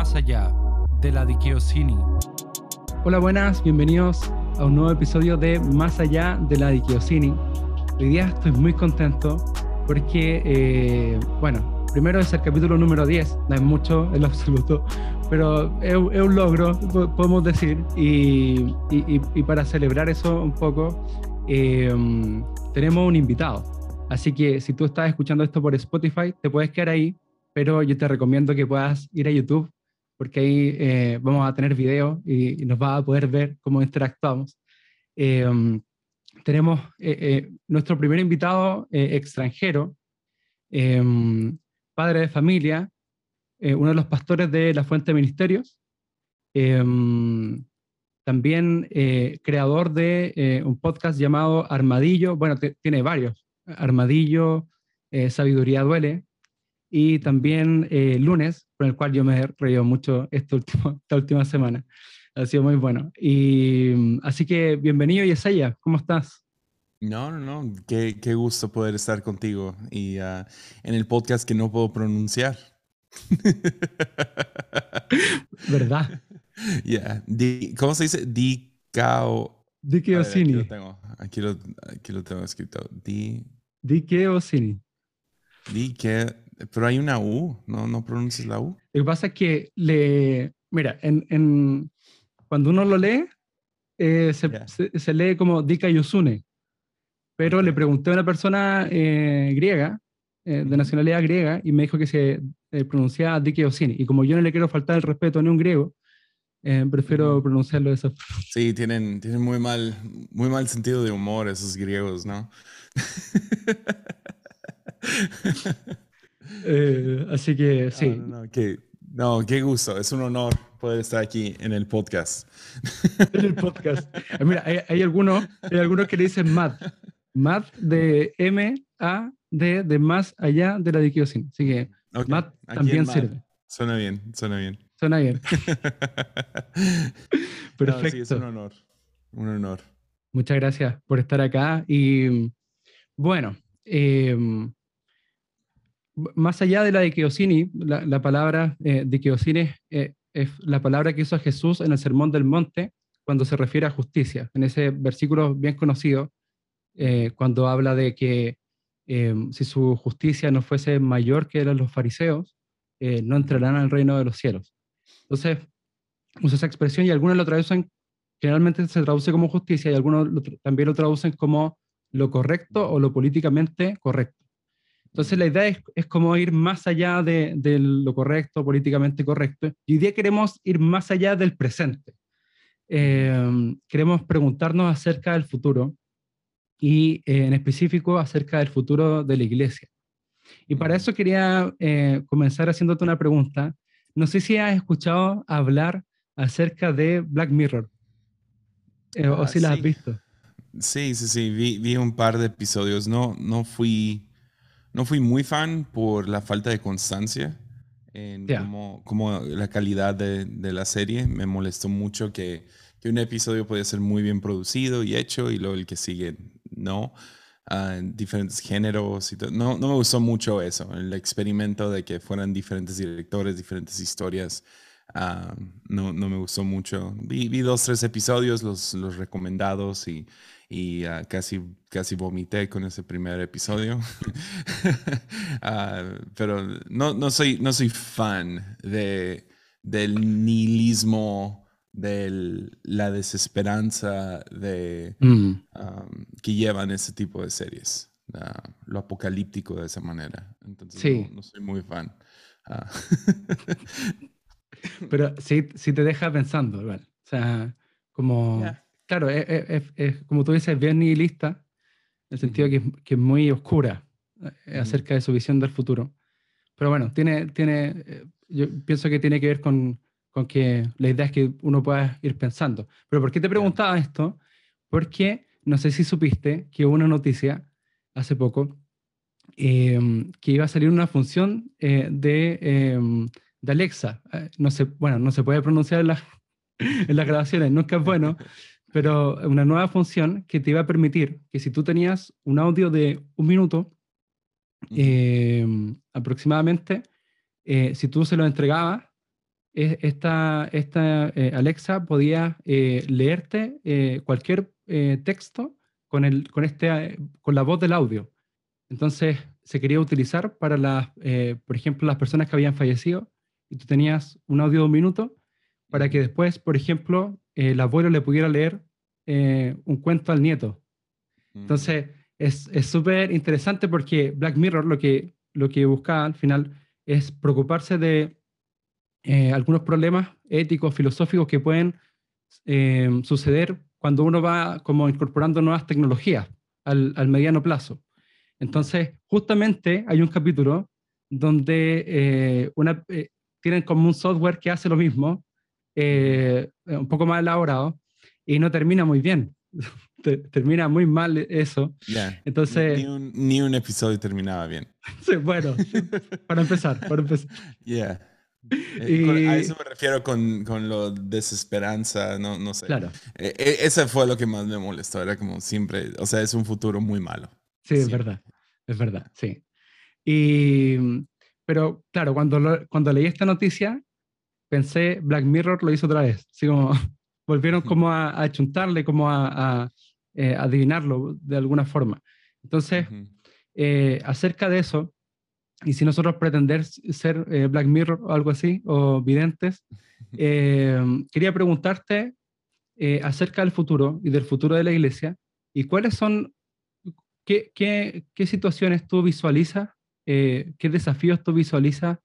más allá de la Dikiosini. Hola, buenas, bienvenidos a un nuevo episodio de Más allá de la Dikiosini. Hoy día estoy muy contento porque, eh, bueno, primero es el capítulo número 10, no es mucho en lo absoluto, pero es, un logro, podemos decir, y, para celebrar eso un poco, eh, tenemos un invitado. Así que si tú estás escuchando esto por Spotify, te puedes quedar ahí pero yo te recomiendo que puedas ir a YouTube porque ahí eh, vamos a tener video y, nos va a poder ver cómo interactuamos. Em, tenemos eh, eh, nuestro primer invitado extranjero, em, padre de familia, uno de los pastores de la Fuente de Ministerios, em, también creador de un podcast llamado Armadillo, bueno, tiene varios, Armadillo, Sabiduría Duele, y también eh, lunes, con el cual yo me he reído mucho este último, esta última semana. Ha sido muy bueno. Y así que bienvenido, Yesaya, ¿cómo estás? No, no, no, qué, qué gusto poder estar contigo y uh, en el podcast que no puedo pronunciar. ¿Verdad? Yeah. ¿Cómo se dice? Dicao. Diceosini. Aquí, aquí, lo, aquí lo tengo escrito. Di... Diceosini. Dique pero hay una U, ¿no? ¿No pronuncias la U? Lo que pasa es que le... Mira, en, en cuando uno lo lee, eh, se, se, lee como Dika Yosune. Pero le pregunté a una persona eh, griega, eh, de nacionalidad griega, y me dijo que se pronunciaba Dika Yosini. Y como yo no le quiero faltar el respeto a un griego, prefiero pronunciarlo de esa forma. Sí, tienen, tienen muy, mal, muy mal sentido de humor esos griegos, ¿no? Eh, así que sí. No, qué, gusto. Es un honor poder estar aquí en el podcast. En el podcast. Eh, mira, hay, algunos, hay algunos que le dicen MAD. MAD de M-A-D de más allá de la diquiosin. Así que MAD también sirve. Suena bien, suena bien. Suena bien. Perfecto. sí, es un honor. Un honor. Muchas gracias por estar acá. Y bueno, eh, más allá de la de Keosini, la, palabra eh, de Keosini eh, es la palabra que hizo Jesús en el Sermón del Monte cuando se refiere a justicia, en ese versículo bien conocido, eh, cuando habla de que si su justicia no fuese mayor que la de los fariseos, no entrarán al reino de los cielos. Entonces, usa esa expresión y algunos lo traducen, generalmente se traduce como justicia y algunos también lo traducen como lo correcto o lo políticamente correcto. Entonces la idea es, como ir más allá de, lo correcto, políticamente correcto. Y hoy día queremos ir más allá del presente. Eh, queremos preguntarnos acerca del futuro y eh, en específico acerca del futuro de la iglesia. Y para eso quería eh, comenzar haciéndote una pregunta. No sé si has escuchado hablar acerca de Black Mirror o ah, si la has visto. Sí, sí, sí, vi, vi, un par de episodios. No, no fui no fui muy fan por la falta de constancia en como, la calidad de, la serie. Me molestó mucho que, un episodio podía ser muy bien producido y hecho y luego el que sigue no. Uh, diferentes géneros y No, no me gustó mucho eso, el experimento de que fueran diferentes directores, diferentes historias. Ah, no, no, me gustó mucho. Vi, vi, dos, tres episodios, los, los recomendados y y ah, casi, casi vomité con ese primer episodio. Ah, pero no, no, soy, no soy fan de, del nihilismo, de la desesperanza de, mm. que llevan ese tipo de series. Lo apocalíptico de esa manera. Entonces no, soy muy fan. pero sí, sí te deja pensando, igual. O sea, como claro, es, como tú dices, bien nihilista, en el sentido que, que, es muy oscura eh, acerca de su visión del futuro. Pero bueno, tiene, tiene, eh, yo pienso que tiene que ver con, con, que la idea es que uno pueda ir pensando. Pero ¿por qué te preguntaba esto? Porque no sé si supiste que hubo una noticia hace poco em, que iba a salir una función eh, de, em, de, Alexa. no se, bueno, no se puede pronunciar en, la, en las grabaciones, nunca es bueno, pero una nueva función que te iba a permitir que si tú tenías un audio de un minuto, em, aproximadamente, eh, si tú se lo entregabas e, esta, esta Alexa podía leerte cualquier texto con, el, con, este, con la voz del audio. Entonces se quería utilizar para las, por ejemplo, las personas que habían fallecido y tú tenías un audio de un minuto para que después, por ejemplo, el abuelo le pudiera leer un cuento al nieto. Entonces, es súper interesante porque Black Mirror lo que, lo que busca al final es preocuparse de eh, algunos problemas éticos, filosóficos que pueden eh, suceder cuando uno va como incorporando nuevas tecnologías al, al, mediano plazo. Entonces, justamente hay un capítulo donde eh, una, tienen como un software que hace lo mismo, un poco más elaborado, y no termina muy bien. termina muy mal eso. Entonces, ni un, ni un, episodio terminaba bien. bueno, para empezar, para empezar. Yeah. Eh, a eso me refiero con, con lo desesperanza, no, no sé. Claro. E, e, ese fue lo que más me molestó, era como siempre, o sea, es un futuro muy malo. Sí, es verdad, es verdad, sí. Y, pero claro, cuando, cuando leí esta noticia, pensé, Black Mirror lo hizo otra vez, así como volvieron como a, a chuntarle, como a, eh, adivinarlo de alguna forma. Entonces, eh, acerca de eso, y si nosotros pretender ser eh, Black Mirror o algo así, o videntes, quería preguntarte acerca del futuro y del futuro de la iglesia, y cuáles son, qué, qué, qué situaciones tú visualizas, qué desafíos tú visualizas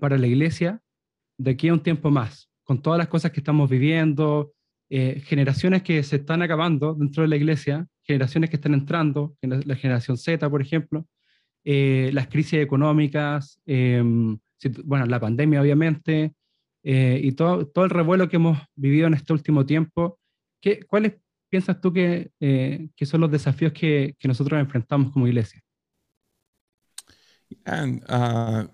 para la iglesia de aquí a un tiempo más, con todas las cosas que estamos viviendo, eh, generaciones que se están acabando dentro de la iglesia, generaciones que están entrando, la generación Z, por ejemplo, eh, las crisis económicas, em, bueno, la pandemia, obviamente, eh, y todo, todo el revuelo que hemos vivido en este último tiempo. ¿qué, ¿Cuáles piensas tú que, que son los desafíos que, que, nosotros enfrentamos como iglesia? Uh,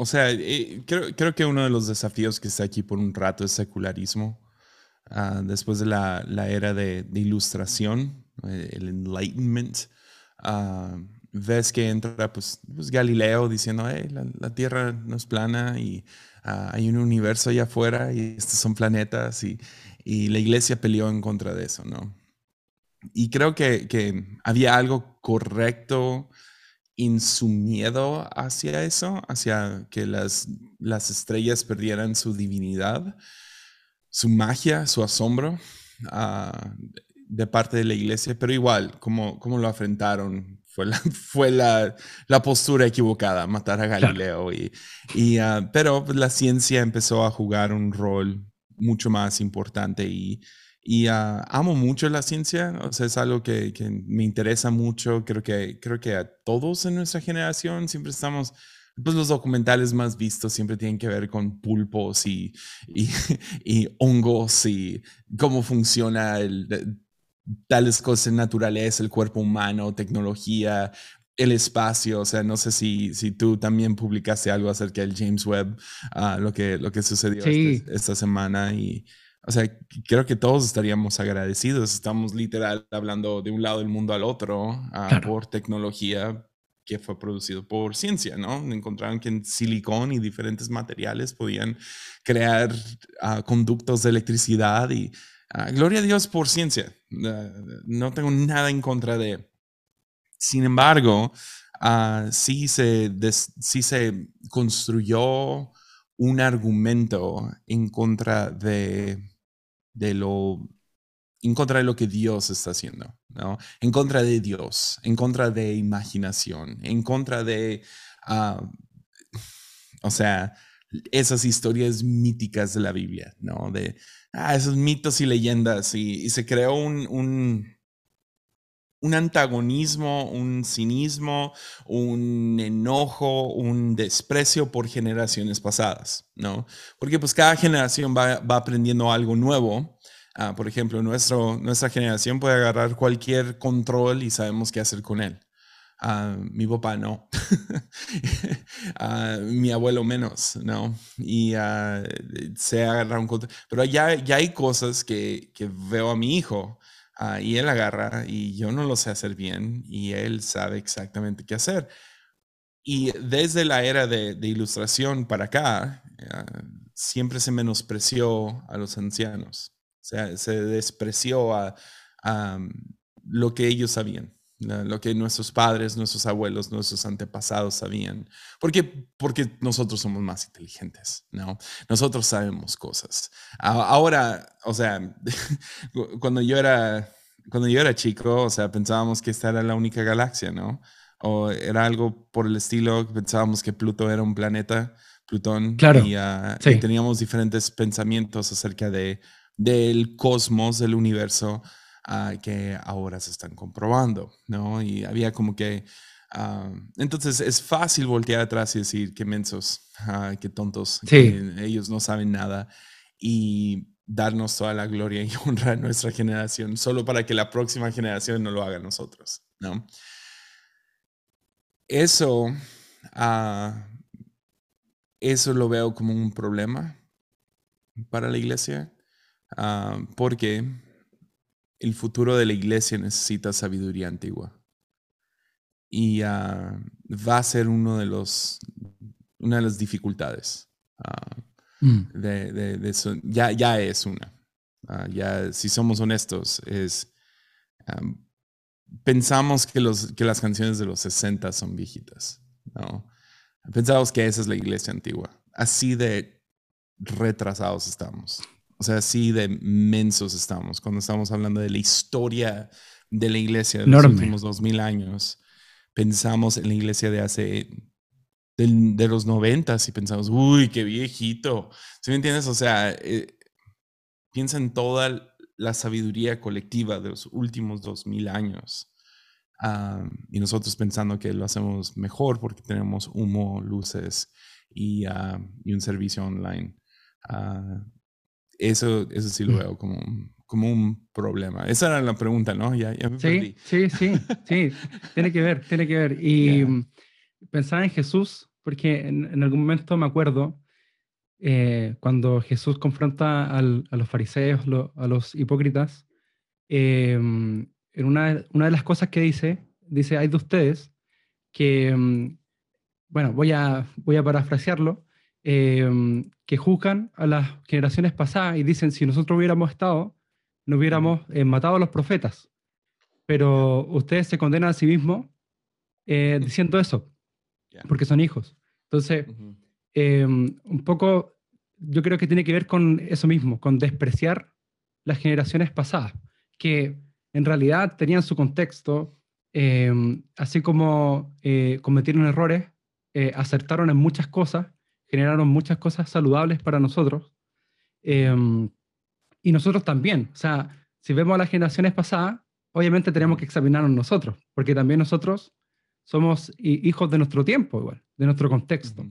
O sea, eh, creo, que uno de los desafíos que está aquí por un rato es secularismo. Uh, después de la, era de, ilustración, eh, el Enlightenment, uh, ves que entra pues, pues Galileo diciendo, hey, la, Tierra no es plana y uh, hay un universo allá afuera y estos son planetas y, la iglesia peleó en contra de eso, ¿no? Y creo que, que había algo correcto en su miedo hacia eso, hacia que las, las estrellas perdieran su divinidad, su magia, su asombro uh, de parte de la iglesia, pero igual, como, como lo afrentaron, fue la, fue la, la postura equivocada, matar a Galileo. Y, y uh, pero la ciencia empezó a jugar un rol mucho más importante y y ah, amo mucho la ciencia, o sea, es algo que, que, me interesa mucho. Creo que, creo que a todos en nuestra generación siempre estamos, pues los documentales más vistos siempre tienen que ver con pulpos y, y, y hongos y cómo funciona el, tales cosas en naturaleza, el cuerpo humano, tecnología, el espacio, o sea, no sé si, si tú también publicaste algo acerca del James Webb, uh, lo, que, lo que sucedió este, esta semana y o sea, creo que todos estaríamos agradecidos. Estamos literal hablando de un lado del mundo al otro uh, por tecnología que fue producido por ciencia, ¿no? Encontraron que en silicón y diferentes materiales podían crear uh, conductos de electricidad y uh, gloria a Dios por ciencia. no tengo nada en contra de. Sin embargo, sí, se sí se construyó un argumento en contra de de lo, en contra de lo que Dios está haciendo, ¿no? En contra de Dios, en contra de imaginación, en contra de, uh, o sea, esas historias míticas de la Biblia, ¿no? De ah, esos mitos y leyendas, y, se creó un, un, antagonismo, un cinismo, un enojo, un desprecio por generaciones pasadas, ¿no? Porque pues cada generación va, va aprendiendo algo nuevo Ah, por ejemplo, nuestro, nuestra generación puede agarrar cualquier control y sabemos qué hacer con él. Ah, mi papá no. Ah, mi abuelo menos, ¿no? Y se agarra un control. Pero ya, ya hay cosas que, que veo a mi hijo y él agarra y yo no lo sé hacer bien y él sabe exactamente qué hacer. y desde la era de, ilustración para acá, eh, siempre se menospreció a los ancianos. O sea, se despreció a, mm, lo que ellos sabían, lo que nuestros padres, nuestros abuelos, nuestros antepasados sabían. ¿Por qué? Porque nosotros somos más inteligentes, ¿no? Nosotros sabemos cosas. Ahora, o sea, cuando yo era, cuando yo era chico, o sea, pensábamos que esta era la única galaxia, ¿no? O era algo por el estilo, pensábamos que Pluto era un planeta Plutón. Claro. Ah, y, teníamos diferentes pensamientos acerca de, del cosmos, del universo, ah, que ahora se están comprobando, ¿no? Y había como que... Ah, entonces es fácil voltear atrás y decir qué mensos, qué tontos, que ellos no saben nada y darnos toda la gloria y honra a nuestra generación solo para que la próxima generación no lo haga nosotros, ¿no? Eso eso lo veo como un problema para la iglesia, porque el futuro de la iglesia necesita sabiduría antigua. Y ah, va a ser uno de los, una de las dificultades. Ah, mm. de, Ya, ya es una. ya, si somos honestos, es pensamos que, los, que las canciones de los 60 son viejitas. ¿no? Pensamos que esa es la iglesia antigua. Así de retrasados estamos. O sea, así de mensos estamos cuando estamos hablando de la historia de la iglesia de los últimos dos mil años. Pensamos en la iglesia de hace, de, los noventas y pensamos, uy, qué viejito. ¿Sí me entiendes? O sea, eh, piensa en toda la sabiduría colectiva de los últimos dos mil años y nosotros pensando que lo hacemos mejor porque tenemos humo, luces y, y un servicio online. Ah, eso, eso sí lo mm. veo como, como un problema. Esa era la pregunta, ¿no? Ya, sí, sí, sí, sí, tiene que ver, tiene que ver. Y pensaba en Jesús, porque en, algún momento me acuerdo eh, cuando Jesús confronta al, a los fariseos, a los hipócritas, eh, en una, una de las cosas que dice, dice, hay de ustedes que, mm, bueno, voy a, voy a parafrasearlo, eh, que juzgan a las generaciones pasadas y dicen, si nosotros hubiéramos estado, no hubiéramos eh, matado a los profetas. Pero ustedes se condenan a sí mismos eh, diciendo eso, porque son hijos. Entonces, un poco, yo creo que tiene que ver con eso mismo, con despreciar las generaciones pasadas, que en realidad tenían su contexto, em, así como eh, cometieron errores, eh, acertaron en muchas cosas, generaron muchas cosas saludables para nosotros. Em, y nosotros también. O sea, si vemos a las generaciones pasadas, obviamente tenemos que examinarnos nosotros, porque también nosotros somos hijos de nuestro tiempo, igual, de nuestro contexto.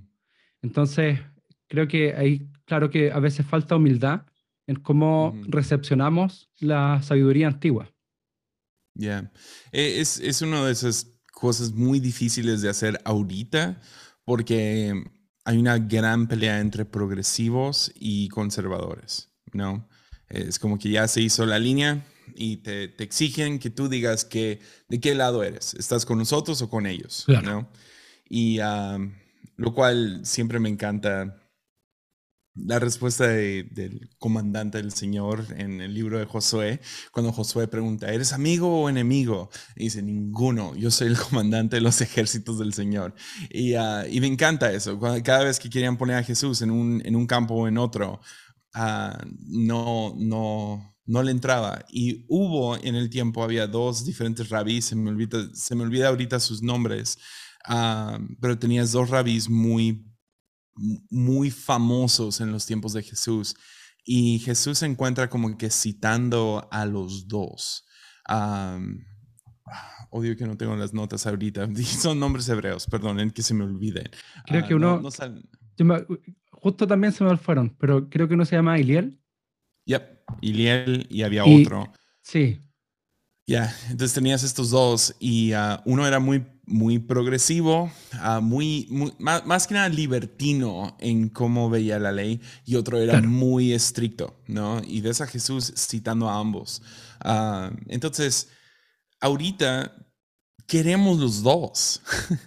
Entonces, creo que ahí, claro que a veces falta humildad en cómo recepcionamos la sabiduría antigua. Ya. E, es, es una de esas cosas muy difíciles de hacer ahorita porque hay una gran pelea entre progresivos y conservadores, ¿no? Es como que ya se hizo la línea y te, te exigen que tú digas que de qué lado eres, estás con nosotros o con ellos, ¿no? Y lo cual siempre me encanta la respuesta del comandante del Señor en el libro de Josué, cuando Josué pregunta, ¿eres amigo o enemigo? Y dice, ninguno, yo soy el comandante de los ejércitos del Señor. Y, ah, y me encanta eso, cada vez que querían poner a Jesús en un, en un campo o en otro, uh, no, no, no le entraba. Y hubo en el tiempo, había dos diferentes rabís, se me olvida, se me olvida ahorita sus nombres, uh, pero tenías dos rabís muy muy famosos en los tiempos de Jesús. Y Jesús se encuentra como que citando a los dos. odio que no tengo las notas ahorita. Son nombres hebreos, perdonen que se me olviden. Creo que ah, uno... justo también se me fueron, pero creo que uno se llama Iliel. Yep, Iliel y había otro. Sí. Ya, entonces tenías estos dos y ah, uno era muy muy progresivo, ah, muy, más, que nada libertino en cómo veía la ley, y otro era muy estricto, ¿no? Y ves a Jesús citando a ambos. Ah, entonces, ahorita queremos los dos.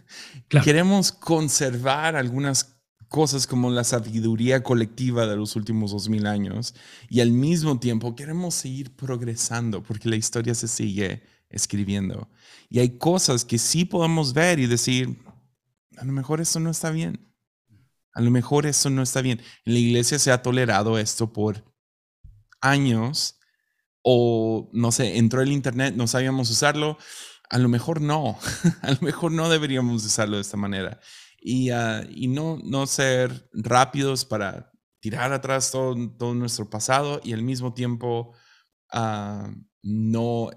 Queremos conservar algunas cosas como la sabiduría colectiva de los últimos dos mil años y al mismo tiempo queremos seguir progresando porque la historia se sigue escribiendo. Y hay cosas que sí podemos ver y decir, a lo mejor eso no está bien. A lo mejor eso no está bien. En la iglesia se ha tolerado esto por años o no sé, entró el internet, no sabíamos usarlo, a lo mejor no, a lo mejor no deberíamos usarlo de esta manera. Y, ah, y no, no ser rápidos para tirar atrás todo, todo nuestro pasado y al mismo tiempo uh, no,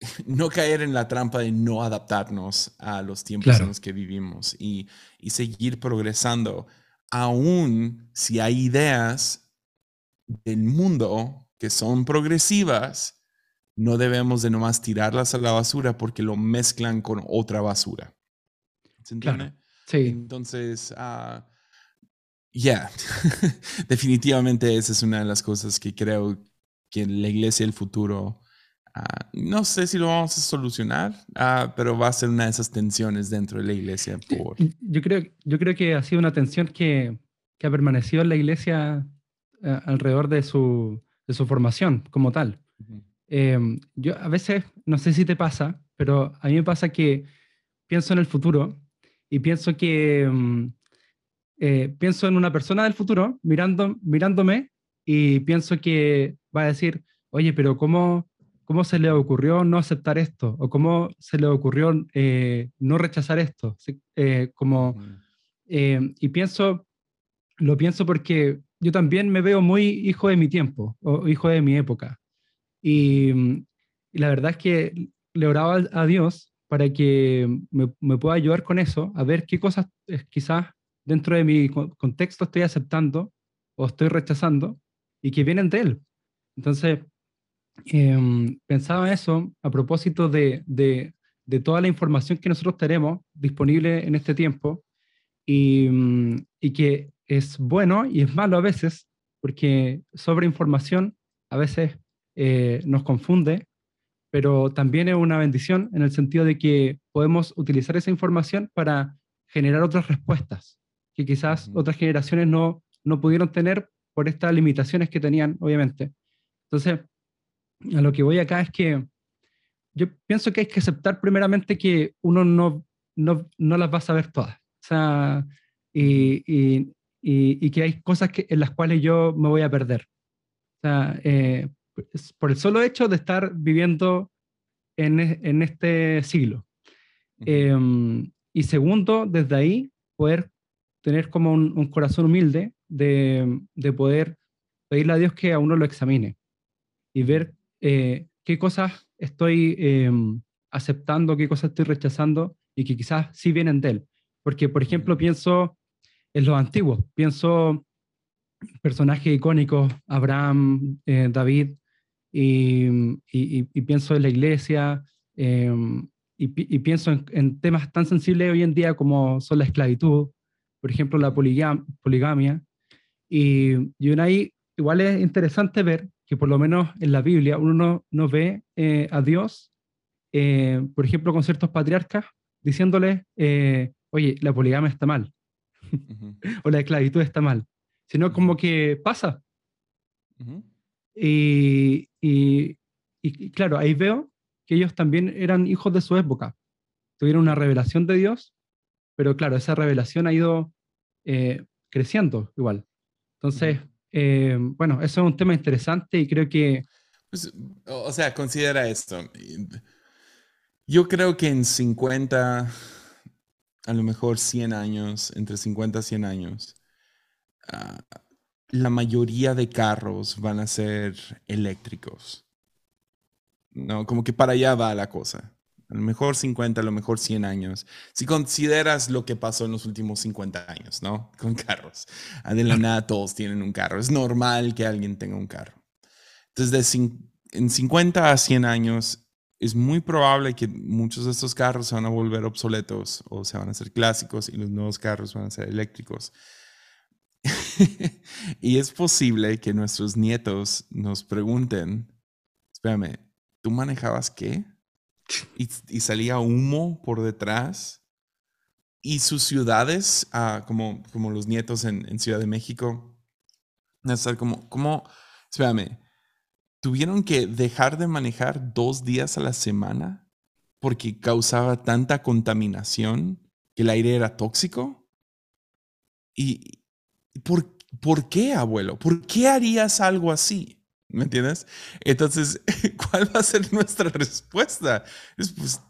no caer en la trampa de no adaptarnos a los tiempos en los que vivimos y, y seguir progresando, aún si hay ideas del mundo que son progresivas, no debemos de nomás tirarlas a la basura porque lo mezclan con otra basura. ¿Se entiende? Sí. Entonces, uh, ya, definitivamente esa es una de las cosas que creo que la iglesia del futuro, ah, no sé si lo vamos a solucionar, uh, pero va a ser una de esas tensiones dentro de la iglesia. Por... Yo, creo, yo creo que ha sido una tensión que, que ha permanecido en la iglesia alrededor de su, de su formación como tal. Em, yo a veces, no sé si te pasa, pero a mí me pasa que pienso en el futuro y pienso que em, eh, pienso en una persona del futuro mirando, mirándome y pienso que va a decir, oye, pero ¿cómo, cómo se le ocurrió no aceptar esto? ¿O cómo se le ocurrió eh, no rechazar esto? Eh, como, em, y pienso, lo pienso porque yo también me veo muy hijo de mi tiempo o hijo de mi época. Y, la verdad es que le oraba a Dios para que me, pueda ayudar con eso, a ver qué cosas quizás dentro de mi contexto estoy aceptando o estoy rechazando y que vienen de Él. Entonces, em, pensaba eso a propósito de, de, toda la información que nosotros tenemos disponible en este tiempo y, y que es bueno y es malo a veces, porque sobre información a veces eh, nos confunde, pero también es una bendición en el sentido de que podemos utilizar esa información para generar otras respuestas que quizás otras generaciones no, no pudieron tener por estas limitaciones que tenían, obviamente. Entonces, a lo que voy acá es que yo pienso que hay que aceptar primeramente que uno no, no, no las va a saber todas. O sea, y, y, y, que hay cosas que, en las cuales yo me voy a perder. O sea, eh, por el solo hecho de estar viviendo en, e, en este siglo. Em, y segundo, desde ahí, poder tener como un, corazón humilde de, de, poder pedirle a Dios que a uno lo examine y ver eh, qué cosas estoy em, aceptando, qué cosas estoy rechazando y que quizás sí vienen de Él. Porque, por ejemplo, pienso en los antiguos, pienso personajes icónicos, Abraham, eh, David, y, pienso en la iglesia em, y, pienso en, temas tan sensibles hoy en día como son la esclavitud, por ejemplo, la poligamia. Y, y ahí igual es interesante ver que por lo menos en la Biblia uno no, ve eh, a Dios, eh, por ejemplo, con ciertos patriarcas, diciéndole, eh, oye, la poligamia está mal, o la esclavitud está mal, sino como que pasa. Y, y, claro, ahí veo que ellos también eran hijos de su época. Tuvieron una revelación de Dios, pero claro, esa revelación ha ido eh, creciendo igual. Entonces, eh, bueno, eso es un tema interesante y creo que... Pues, o sea, considera esto. Yo creo que en 50, a lo mejor 100 años, entre 50 y 100 años, uh, la mayoría de carros van a ser eléctricos. No, como que para allá va la cosa. A lo mejor 50, a lo mejor 100 años. Si consideras lo que pasó en los últimos 50 años, ¿no? Con carros. De la nada todos tienen un carro. Es normal que alguien tenga un carro. Entonces, de en 50 a 100 años, es muy probable que muchos de estos carros se van a volver obsoletos o se van a hacer clásicos y los nuevos carros van a ser eléctricos. y es posible que nuestros nietos nos pregunten, espérame, ¿tú manejabas qué? y, salía humo por detrás. Y sus ciudades, ah, como, como los nietos en, Ciudad de México, estar como, como, espérame, tuvieron que dejar de manejar dos días a la semana porque causaba tanta contaminación que el aire era tóxico. ¿Y por, por qué, abuelo? ¿Por qué harías algo así? ¿Me entiendes? Entonces, ¿cuál va a ser nuestra respuesta? Es pues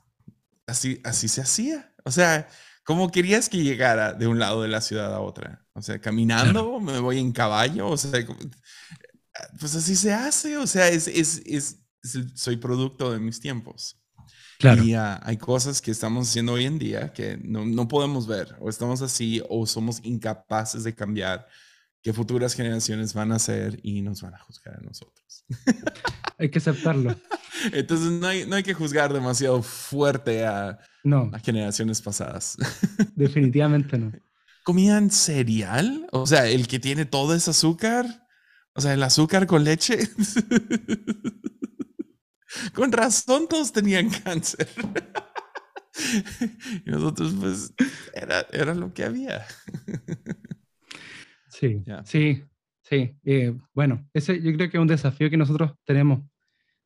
así, así se hacía. O sea, ¿cómo querías que llegara de un lado de la ciudad a otra? O sea, caminando, me voy en caballo, o sea, pues así se hace, o sea, es, es, es, soy producto de mis tiempos. Claro. Y uh, hay cosas que estamos haciendo hoy en día que no, no podemos ver, o estamos así, o somos incapaces de cambiar que futuras generaciones van a hacer y nos van a juzgar a nosotros. Hay que aceptarlo. Entonces no hay, no hay que juzgar demasiado fuerte a, no. a generaciones pasadas. Definitivamente no. ¿Comían cereal? O sea, el que tiene todo ese azúcar. O sea, el azúcar con leche. Con razón todos tenían cáncer. y nosotros pues era, era lo que había. Sí, sí, sí. Eh, bueno, ese yo creo que es un desafío que nosotros tenemos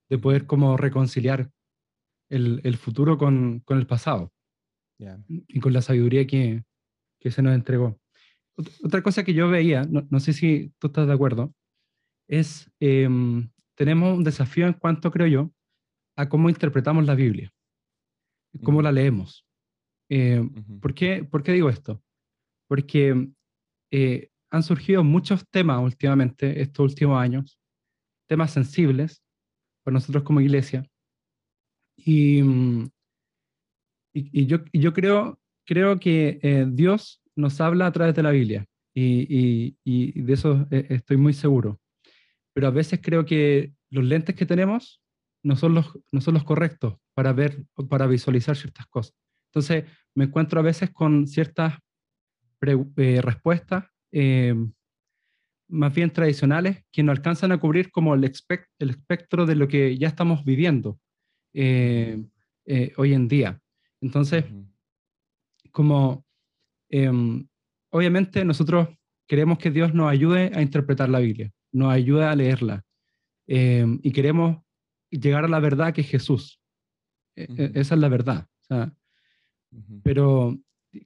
de poder como reconciliar el, el futuro con, con, el pasado y con la sabiduría que, que, se nos entregó. Otra cosa que yo veía, no, no sé si tú estás de acuerdo, es em, tenemos un desafío en cuanto, creo yo, a cómo interpretamos la Biblia, cómo la leemos. Eh, ¿por, qué, ¿por, qué, digo esto? Porque eh, han surgido muchos temas últimamente, estos últimos años, temas sensibles para nosotros como iglesia. Y, mm, y, yo, yo creo, creo que eh, Dios nos habla a través de la Biblia y, y, de eso eh, estoy muy seguro. Pero a veces creo que los lentes que tenemos no son los, no son los correctos para ver, para visualizar ciertas cosas. Entonces me encuentro a veces con ciertas eh, respuestas eh, más bien tradicionales que no alcanzan a cubrir como el, el espectro de lo que ya estamos viviendo eh, eh, hoy en día. Entonces, como em, obviamente nosotros queremos que Dios nos ayude a interpretar la Biblia, nos ayude a leerla em, y queremos llegar a la verdad que es Jesús. E, e, esa es la verdad. Pero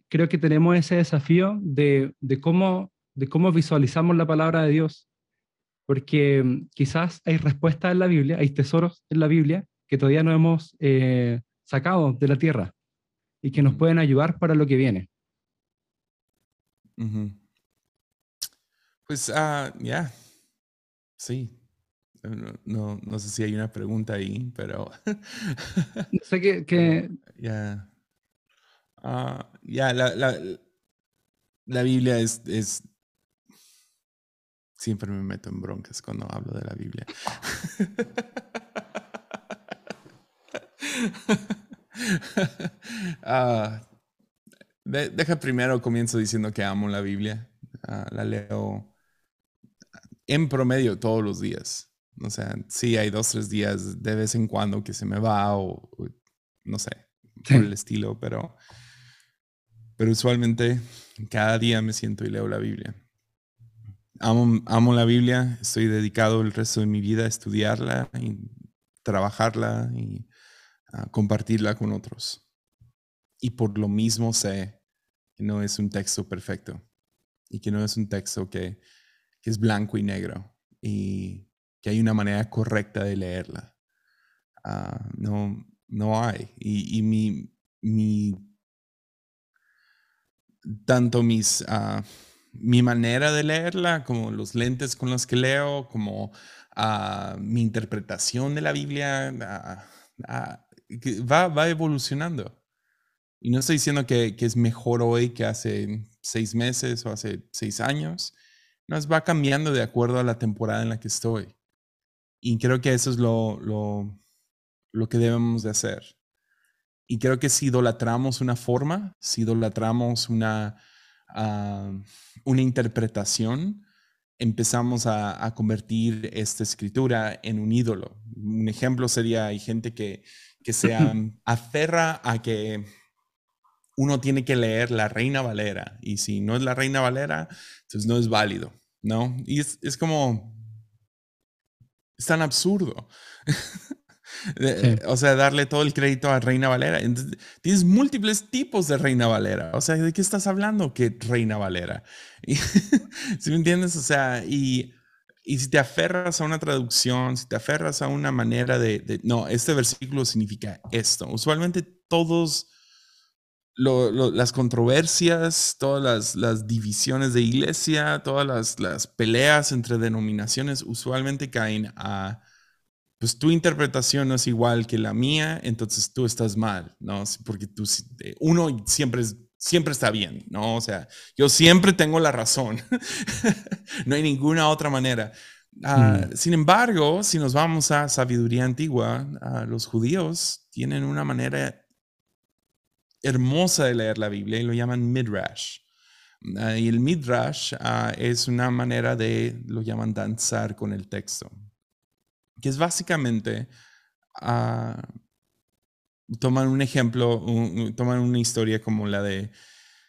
creo que tenemos ese desafío de, de cómo de cómo visualizamos la palabra de Dios, porque mm, quizás hay respuestas en la Biblia, hay tesoros en la Biblia que todavía no hemos eh, sacado de la tierra y que nos pueden ayudar para lo que viene. Pues, ah, ya, sí. No, no, sé si hay una pregunta ahí, pero... sé que... Ya. Ah, ya, la, la, la, Biblia es, es Siempre me meto en broncas cuando hablo de la Biblia. Ah, deja primero comienzo diciendo que amo la Biblia. Ah, la leo en promedio todos los días. O sea, sí hay dos, tres días de vez en cuando que se me va o, no sé, por el estilo, pero, pero usualmente cada día me siento y leo la Biblia. Amo, la Biblia, estoy dedicado el resto de mi vida a estudiarla y trabajarla y compartirla con otros. Y por lo mismo sé que no es un texto perfecto y que no es un texto que, es blanco y negro y que hay una manera correcta de leerla. Ah, no, no hay. Y, mi, mi, tanto mis... Ah, mi manera de leerla, como los lentes con los que leo, como ah, mi interpretación de la Biblia, va, va, evolucionando. Y no estoy diciendo que, es mejor hoy que hace seis meses o hace seis años. Nos va cambiando de acuerdo a la temporada en la que estoy. Y creo que eso es lo, lo, lo que debemos de hacer. Y creo que si idolatramos una forma, si idolatramos una, una interpretación, empezamos a, a, convertir esta escritura en un ídolo. Un ejemplo sería, hay gente que, que se aferra a que uno tiene que leer la Reina Valera y si no es la Reina Valera, entonces no es válido, ¿no? Y es, es como, es tan absurdo. O sea, darle todo el crédito a Reina Valera. tienes múltiples tipos de Reina Valera. O sea, ¿de qué estás hablando? ¿Qué Reina Valera? ¿Sí me entiendes? O sea, y, y, si te aferras a una traducción, si te aferras a una manera de, no, este versículo significa esto. Usualmente todos las controversias, todas las, las, divisiones de iglesia, todas las, las, peleas entre denominaciones usualmente caen a, pues tu interpretación no es igual que la mía, entonces tú estás mal, ¿no? Porque tú, uno siempre, siempre está bien, ¿no? O sea, yo siempre tengo la razón, no hay ninguna otra manera. Ah, mm. Sin embargo, si nos vamos a sabiduría antigua, ah, los judíos tienen una manera hermosa de leer la Biblia y lo llaman midrash. Ah, y el midrash ah, es una manera de, lo llaman danzar con el texto, que es básicamente, uh, toman un ejemplo, toman una historia como la de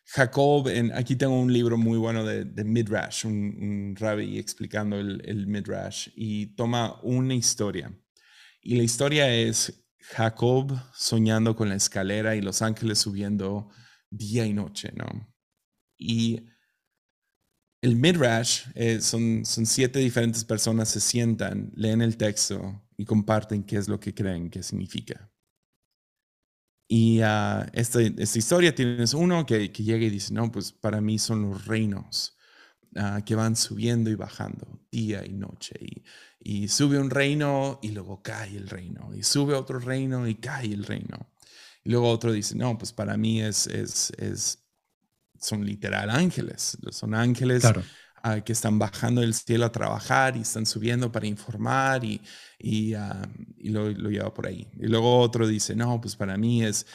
Jacob, aquí tengo un libro muy bueno de, midrash, un, un, rabbi explicando el, el midrash, y toma una historia. Y la historia es Jacob soñando con la escalera y los ángeles subiendo día y noche, ¿no? Y el Midrash eh, son, siete diferentes personas, se sientan, leen el texto y comparten qué es lo que creen que significa. Y esta, esta, historia tienes uno que, que, llega y dice, no, pues para mí son los reinos uh, que van subiendo y bajando día y noche. Y y sube un reino y luego cae el reino, y sube otro reino y cae el reino. Y luego otro dice, no, pues para mí es, es, es son literal ángeles, son ángeles ah, que están bajando del cielo a trabajar y están subiendo para informar y, y, ah, y lo, lo, lleva por ahí. Y luego otro dice, no, pues para mí es,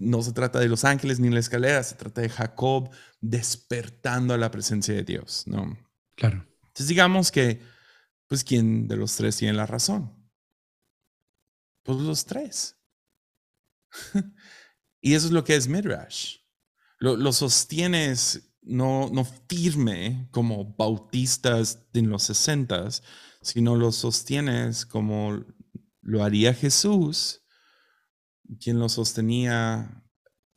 no se trata de los ángeles ni la escalera, se trata de Jacob despertando a la presencia de Dios, ¿no? Claro. Entonces digamos que pues ¿quién de los tres tiene la razón? Pues los tres. y eso es lo que es Midrash. Lo, sostienes no, no firme como bautistas en los sesentas, sino lo sostienes como lo haría Jesús, quien lo sostenía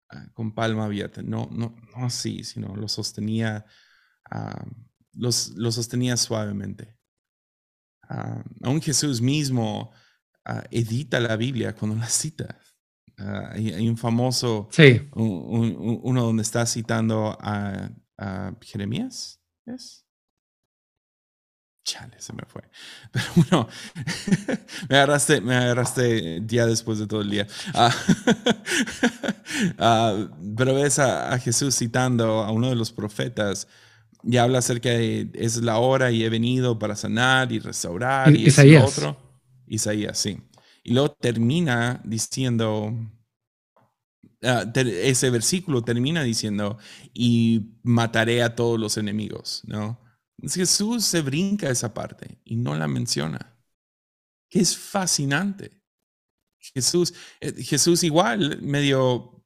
ah, con palma abierta. No, no, no así, sino lo sostenía, uh, lo sostenía suavemente. Uh, aún Jesús mismo edita la Biblia cuando la cita. Uh, hay, un famoso, sí. un, uno donde está citando a, a Jeremías, ¿es? Chale, se me fue. Pero bueno, me agarraste, me agarraste día después de todo el día. pero ves a, a Jesús citando a uno de los profetas y habla acerca de es la hora y he venido para sanar y restaurar y Isaías. otro. Isaías, sí. Y luego termina diciendo, ah, ese versículo termina diciendo, y mataré a todos los enemigos, ¿no? Jesús se brinca esa parte y no la menciona, que es fascinante. Jesús, eh, Jesús igual medio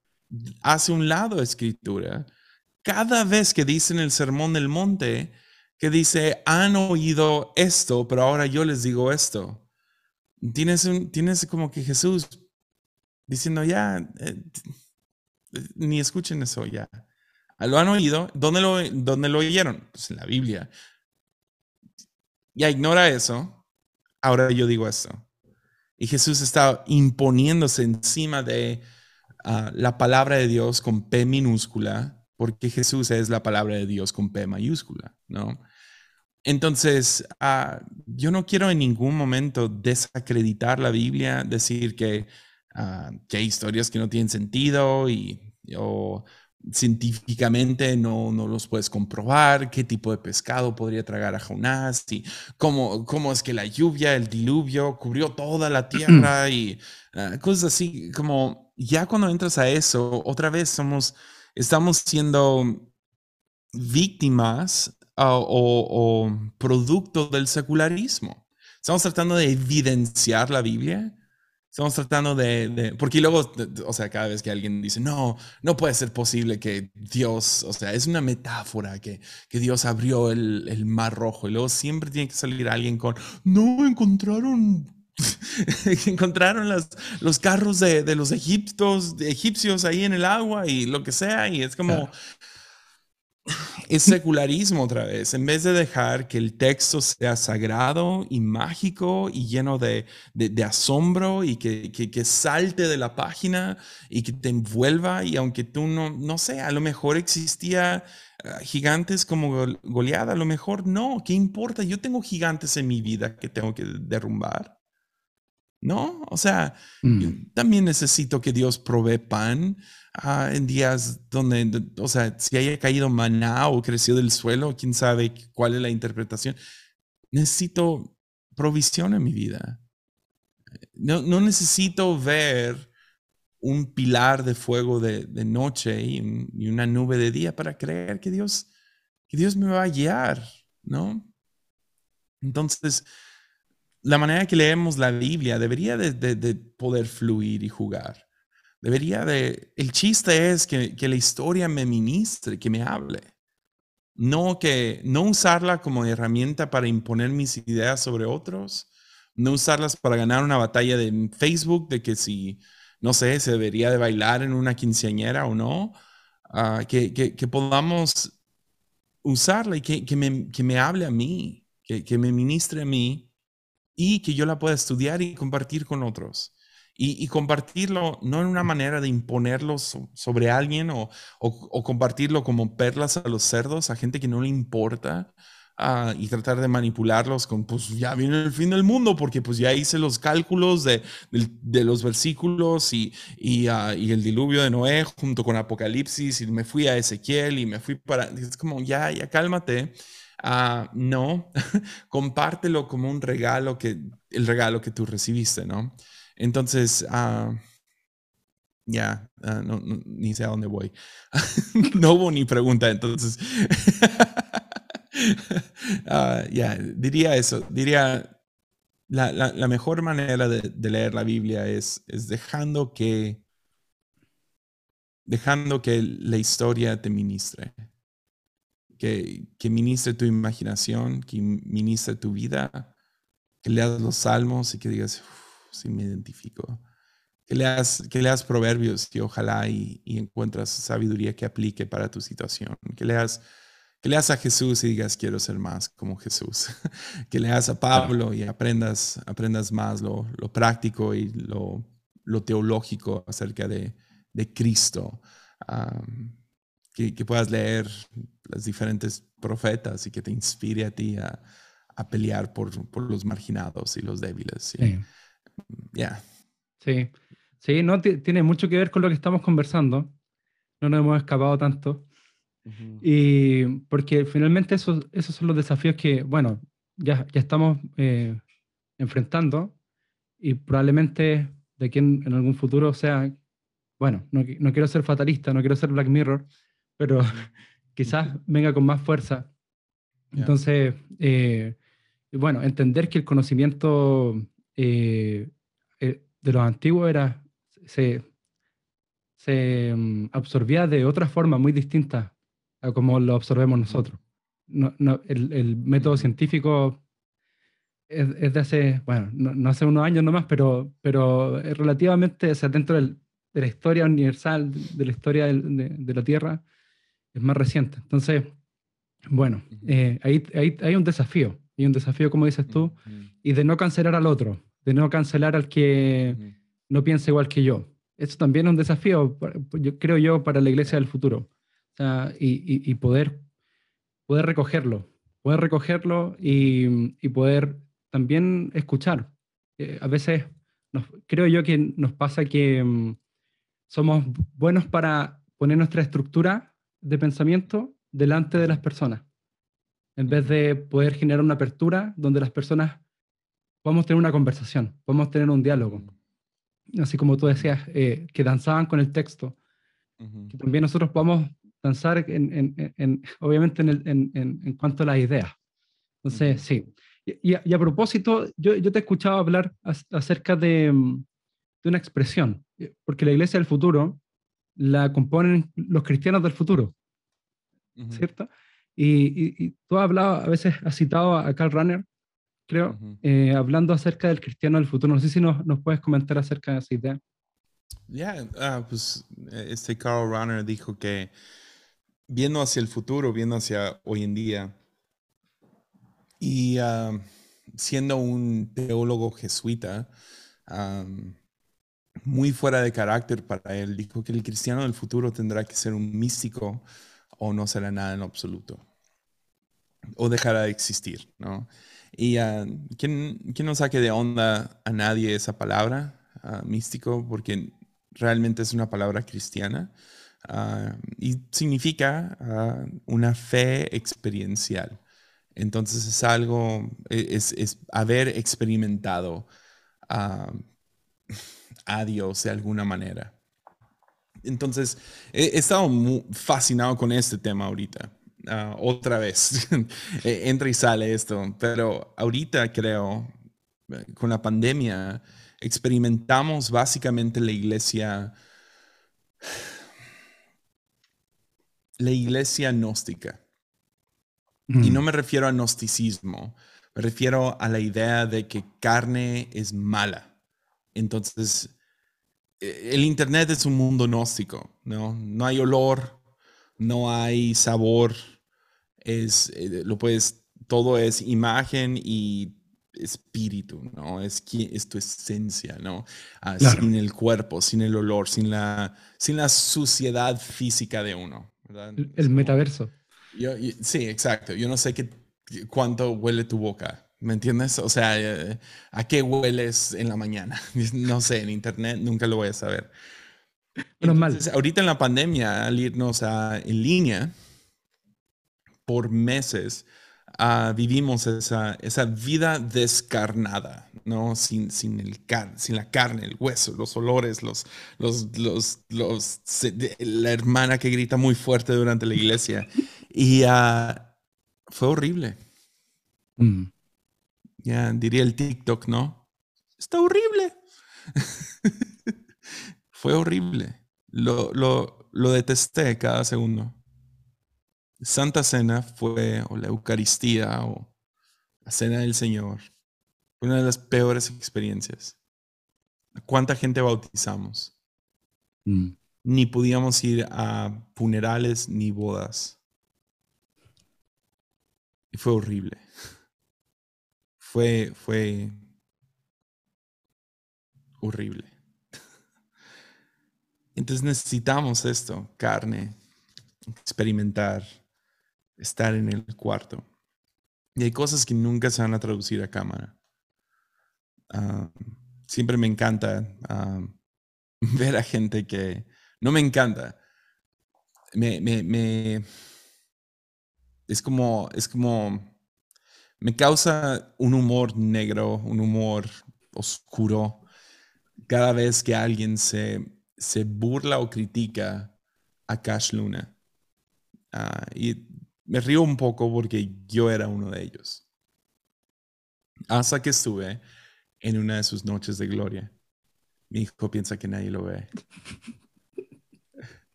hace un lado escritura cada vez que dicen el sermón del monte, que dice, han oído esto, pero ahora yo les digo esto. Tienes, tienes como que Jesús diciendo, ya, eh, ni escuchen eso ya. Lo han oído. ¿Dónde lo, dónde lo oyeron? Pues en la Biblia. Ya ignora eso. Ahora yo digo esto. Y Jesús está imponiéndose encima de ah, la palabra de Dios con P minúscula porque Jesús es la palabra de Dios con P mayúscula, ¿no? Entonces, ah, yo no quiero en ningún momento desacreditar la Biblia, decir que, que hay historias que no tienen sentido y científicamente no, no los puedes comprobar, qué tipo de pescado podría tragar a Jonás y cómo, cómo es que la lluvia, el diluvio cubrió toda la tierra y ah, cosas así, como ya cuando entras a eso, otra vez somos estamos siendo víctimas o, producto del secularismo. Estamos tratando de evidenciar la Biblia Estamos tratando de, porque luego, o sea, cada vez que alguien dice, no, no puede ser posible que Dios, o sea, es una metáfora que, que Dios abrió el, el, mar rojo y luego siempre tiene que salir alguien con, no, encontraron, encontraron las, los carros de, de los egiptos, de egipcios ahí en el agua y lo que sea y es como es secularismo otra vez. En vez de dejar que el texto sea sagrado y mágico y lleno de, asombro y que, que, salte de la página y que te envuelva y aunque tú no, no sé, a lo mejor existía ah, gigantes como goleada, a lo mejor no, ¿qué importa? Yo tengo gigantes en mi vida que tengo que derrumbar. ¿No? O sea, mm. también necesito que Dios provee pan Ah, en días donde, o sea, si haya caído maná o creció del suelo, quién sabe cuál es la interpretación. Necesito provisión en mi vida. No, no necesito ver un pilar de fuego de, de noche y, y, una nube de día para creer que Dios, que Dios me va a guiar, ¿no? Entonces, la manera que leemos la Biblia debería de, de, de poder fluir y jugar. Debería de... El chiste es que, que la historia me ministre, que me hable. No, que, no usarla como herramienta para imponer mis ideas sobre otros. No usarlas para ganar una batalla de Facebook de que si, no sé, se debería de bailar en una quinceañera o no. Ah, que, que, podamos usarla y que, que, me, me hable a mí, que me ministre a mí y que yo la pueda estudiar y compartir con otros y, compartirlo no en una manera de imponerlo sobre alguien o, o, compartirlo como perlas a los cerdos, a gente que no le importa. Ah, y tratar de manipularlos con, pues ya viene el fin del mundo, porque pues ya hice los cálculos de, de, los versículos y, y, ah, y, el diluvio de Noé junto con Apocalipsis y me fui a Ezequiel y me fui para, es como, ya, ya cálmate. Uh, no, compártelo como un regalo que, el regalo que tú recibiste, ¿no? Entonces, ah, ya, ah, no, ni sé a dónde voy. no hubo ni pregunta, entonces. Ah, ya, diría eso. Diría, la, la, mejor manera de, leer la Biblia es, es dejando que dejando que la historia te ministre. Que, que ministre tu imaginación, que ministre tu vida, que leas los salmos y que digas, si me identifico. Que leas, que leas proverbios y ojalá y, y encuentras sabiduría que aplique para tu situación. Que leas, que leas a Jesús y digas, quiero ser más como Jesús. que leas a Pablo y aprendas, aprendas más lo, lo práctico y lo, lo, teológico acerca de, de Cristo. Que, que, puedas leer las diferentes profetas y que te inspire a ti a, a pelear por, por, los marginados y los débiles. ¿sí? ya. Sí, sí, no, tiene mucho que ver con lo que estamos conversando. No nos hemos escapado tanto. Y porque finalmente esos, esos son los desafíos que, bueno, ya, ya estamos eh, enfrentando y probablemente de aquí en, algún futuro sea, bueno, no, no, quiero ser fatalista, no quiero ser Black Mirror, pero quizás venga con más fuerza. Entonces, eh, bueno, entender que el conocimiento eh, eh, de los antiguos era, se, se mm, absorbía de otra forma muy distinta a como lo absorbemos nosotros. No, no, el, el, método científico es, es, de hace, bueno, no, hace unos años nomás, pero, pero es relativamente, o sea, dentro del, de la historia universal, de la historia de, de, la Tierra, es más reciente. Entonces, bueno, eh, ahí, ahí, hay un desafío, hay un desafío, como dices tú, y de no cancelar al otro, de no cancelar al que no piensa igual que yo. Eso también es un desafío, yo creo yo, para la iglesia del futuro. y, y, poder, poder recogerlo, poder recogerlo y, y poder también escuchar. Eh, a veces nos, creo yo que nos pasa que mm, somos buenos para poner nuestra estructura de pensamiento delante de las personas en vez de poder generar una apertura donde las personas podamos tener una conversación, podemos tener un diálogo. Así como tú decías, eh, que danzaban con el texto, que también nosotros podamos danzar, en, en, obviamente, en, cuanto a las ideas. Entonces, sí. Y, a, propósito, yo, yo, te he escuchado hablar acerca de, de una expresión, eh, porque la iglesia del futuro la componen los cristianos del futuro, ¿cierto? Y, tú has hablado, a veces has citado a Carl Runner, creo, eh, hablando acerca del cristiano del futuro. No sé si nos, nos puedes comentar acerca de esa idea. Ya, ah, pues este Carl Runner dijo que viendo hacia el futuro, viendo hacia hoy en día, y ah, siendo un teólogo jesuita, muy fuera de carácter para él, dijo que el cristiano del futuro tendrá que ser un místico o no será nada en absoluto. O dejará de existir, ¿no? Y uh, ¿quién, no saque de onda a nadie esa palabra, místico? Porque realmente es una palabra cristiana y significa una fe experiencial. Entonces es algo, e, es, haber experimentado a Dios de alguna manera. Entonces, he, estado muy fascinado con este tema ahorita. Ah, otra vez, e, entra y sale esto, pero ahorita creo, eh, con la pandemia, experimentamos básicamente la iglesia, la iglesia gnóstica. Y no mm. me refiero a gnosticismo, me refiero a la idea de que carne es mala. Entonces, e, el Internet es un mundo gnóstico, ¿no? No hay olor, no hay sabor, es, eh, lo puedes, todo es imagen y espíritu, ¿no? Es, es tu esencia, ¿no? Ah, sin el cuerpo, sin el olor, sin la, sin la suciedad física de uno. El, metaverso. sí, exacto. Yo no sé qué, cuánto huele tu boca, ¿me entiendes? O sea, eh, ¿a qué hueles en la mañana? No sé, en internet nunca lo voy a saber. Entonces, ahorita en la pandemia, al irnos a, en línea, por meses, uh, vivimos esa, esa vida descarnada, ¿no? Sin, sin, el sin la carne, el hueso, los olores, los, los, los, los la hermana que grita muy fuerte durante la iglesia. Y uh, fue horrible. Mm. Ya diría el TikTok, ¿no? Está horrible. fue horrible. Lo, lo, lo detesté cada segundo. Santa Cena fue, o la Eucaristía, o la Cena del Señor, una de las peores experiencias. ¿Cuánta gente bautizamos? Mm. Ni podíamos ir a funerales ni bodas. Y fue horrible. Fue, fue horrible. Entonces necesitamos esto, carne, experimentar estar en el cuarto. Y hay cosas que nunca se van a traducir a cámara. Ah, siempre me encanta ah, ver a gente que no me encanta. Me, me, me, es como, es como, me causa un humor negro, un humor oscuro cada vez que alguien se, se burla o critica a Cash Luna. Uh, y me río un poco porque yo era uno de ellos. Hasta que estuve en una de sus noches de gloria. Mi hijo piensa que nadie lo ve.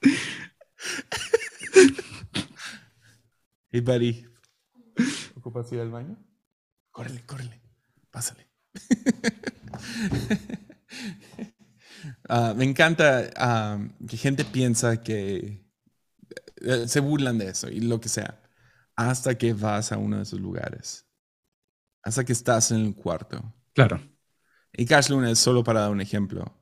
hey, buddy. ¿Ocupas ir al baño? Córrele, córrele. Pásale. Ah, me encanta ah, que gente piensa que eh, se burlan de eso y lo que sea, hasta que vas a uno de esos lugares, hasta que estás en el cuarto. Claro. Y Cash Luna es solo para dar un ejemplo.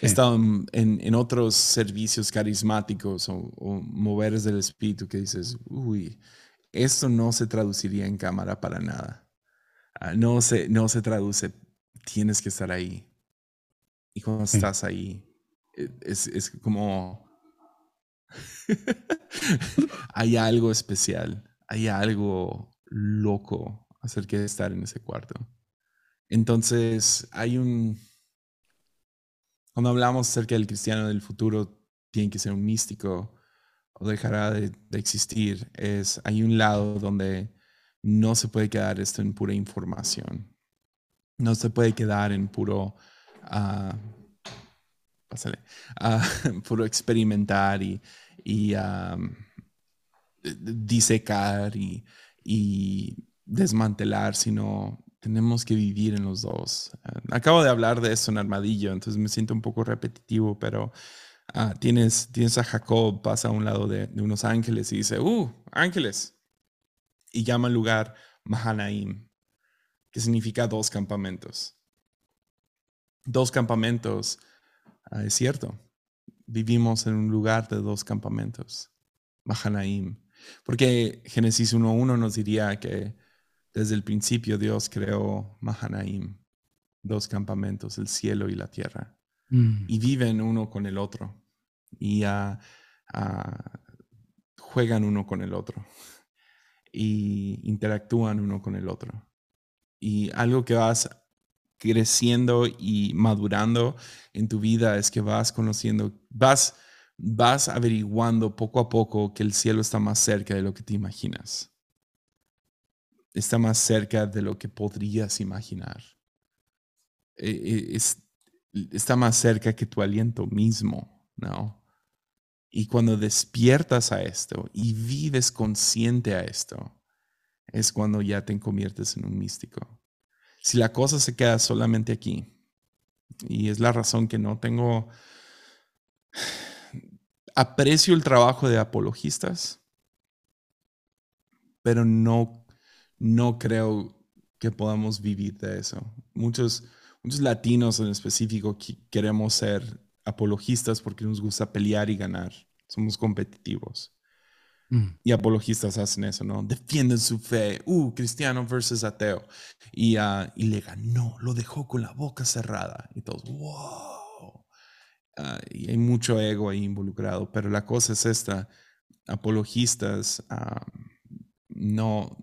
He estado en, en, otros servicios carismáticos o, o, moveres del espíritu que dices, uy, esto no se traduciría en cámara para nada. Ah, no, se, no se traduce, tienes que estar ahí. Y cuando estás ahí, e, es, es como... hay algo especial, hay algo loco acerca de estar en ese cuarto. Entonces, hay un... Cuando hablamos acerca del cristiano del futuro, tiene que ser un místico o dejará de, existir. Es, hay un lado donde no se puede quedar esto en pura información. no se puede quedar en puro, uh, pásale, uh, puro experimentar y, y um, disecar y, y, desmantelar, sino tenemos que vivir en los dos. Uh, acabo de hablar de eso en Armadillo, entonces me siento un poco repetitivo, pero uh, tienes, tienes a Jacob, pasa a un lado de, de unos ángeles y dice, ¡uh, ángeles! Y llama al lugar Mahanaim que significa dos campamentos. Dos campamentos, ah, es cierto. Vivimos en un lugar de dos campamentos, Mahanaim. Porque Génesis 1.1 nos diría que desde el principio Dios creó Mahanaim, dos campamentos, el cielo y la tierra. Mm. Y viven uno con el otro. Y juegan uno con el otro. Y interactúan uno con el otro y algo que vas creciendo y madurando en tu vida es que vas conociendo, vas, vas averiguando poco a poco que el cielo está más cerca de lo que te imaginas. Está más cerca de lo que podrías imaginar. E, e, está más cerca que tu aliento mismo, ¿no? Y cuando despiertas a esto y vives consciente a esto, es cuando ya te conviertes en un místico. Si la cosa se queda solamente aquí, y es la razón que no tengo, aprecio el trabajo de apologistas, pero no, no creo que podamos vivir de eso. Muchos, muchos latinos en específico queremos ser apologistas porque nos gusta pelear y ganar. Somos competitivos. Mm. Y apologistas hacen eso, ¿no? Defienden su fe. Uh, cristiano versus ateo. Y, uh, y le ganó, lo dejó con la boca cerrada. Y todos, wow. Uh, y hay mucho ego ahí involucrado. Pero la cosa es esta: apologistas no,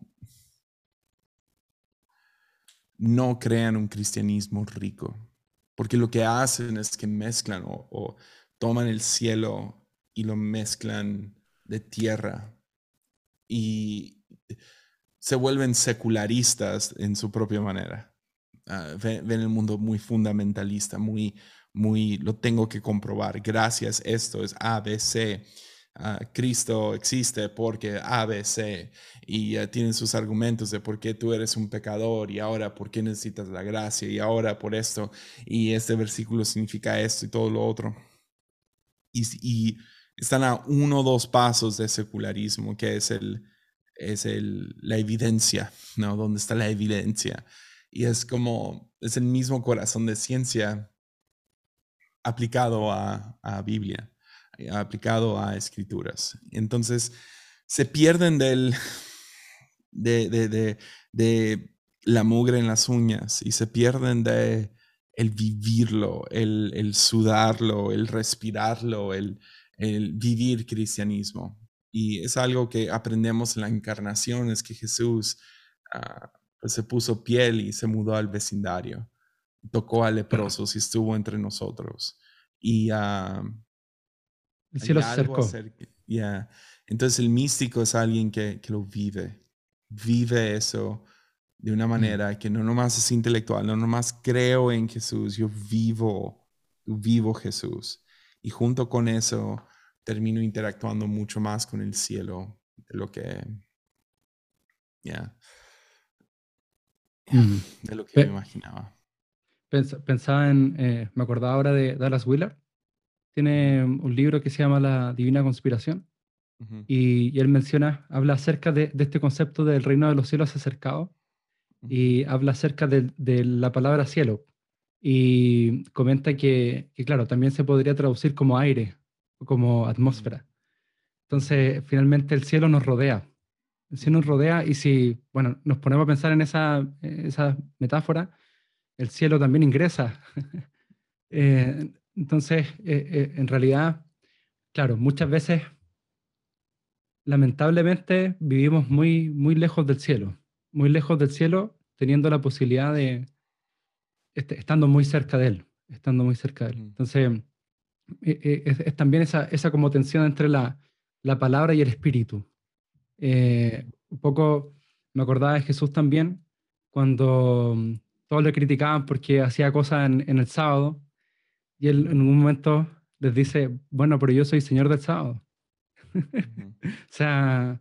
no crean un cristianismo rico. Porque lo que hacen es que mezclan o toman el cielo y lo mezclan de tierra y se vuelven secularistas en su propia manera. Ah, ven, el mundo muy fundamentalista, muy, muy, lo tengo que comprobar. Gracias, esto es ABC. Uh, Cristo existe porque ABC y uh, tienen sus argumentos de por qué tú eres un pecador y ahora por qué necesitas la gracia y ahora por esto y este versículo significa esto y todo lo otro. Y, y están a uno o dos pasos de secularismo, que es, el, es el, la evidencia, ¿no? ¿Dónde está la evidencia? Y es como, es el mismo corazón de ciencia aplicado a, a Biblia, aplicado a escrituras. Entonces, se pierden del, de, la mugre en las uñas y se pierden de el vivirlo, el, el sudarlo, el respirarlo, el, el vivir cristianismo. Y es algo que aprendemos en la encarnación, es que Jesús ah, pues se puso piel y se mudó al vecindario, tocó a leprosos y estuvo entre nosotros. Y uh, el cielo se acercó. Entonces el místico es alguien que, que, lo vive, vive eso de una mm. manera que no nomás es intelectual, no nomás creo en Jesús, yo vivo, vivo Jesús. Y junto con eso termino interactuando mucho más con el cielo de lo que, ya, mm. de lo que me imaginaba. Pensaba en, eh, me acordaba ahora de Dallas Willard. Tiene un libro que se llama La Divina Conspiración. y, él menciona, habla acerca de, este concepto del reino de los cielos acercado y habla acerca de, de, la palabra cielo y comenta que, claro, también se podría traducir como aire, como atmósfera. Entonces, finalmente el cielo nos rodea. El cielo nos rodea y si, bueno, nos ponemos a pensar en esa, esa metáfora, el cielo también ingresa. Eh, entonces, eh, eh, en realidad, claro, muchas veces, lamentablemente, vivimos muy, muy lejos del cielo, muy lejos del cielo, teniendo la posibilidad de, este, estando muy cerca de él, estando muy cerca de él. Entonces, eh, es, también esa, esa como tensión entre la, la palabra y el espíritu. Un poco me acordaba de Jesús también cuando todos le criticaban porque hacía cosas en, el sábado, y él en un momento les dice, bueno, pero yo soy señor del sábado. o sea,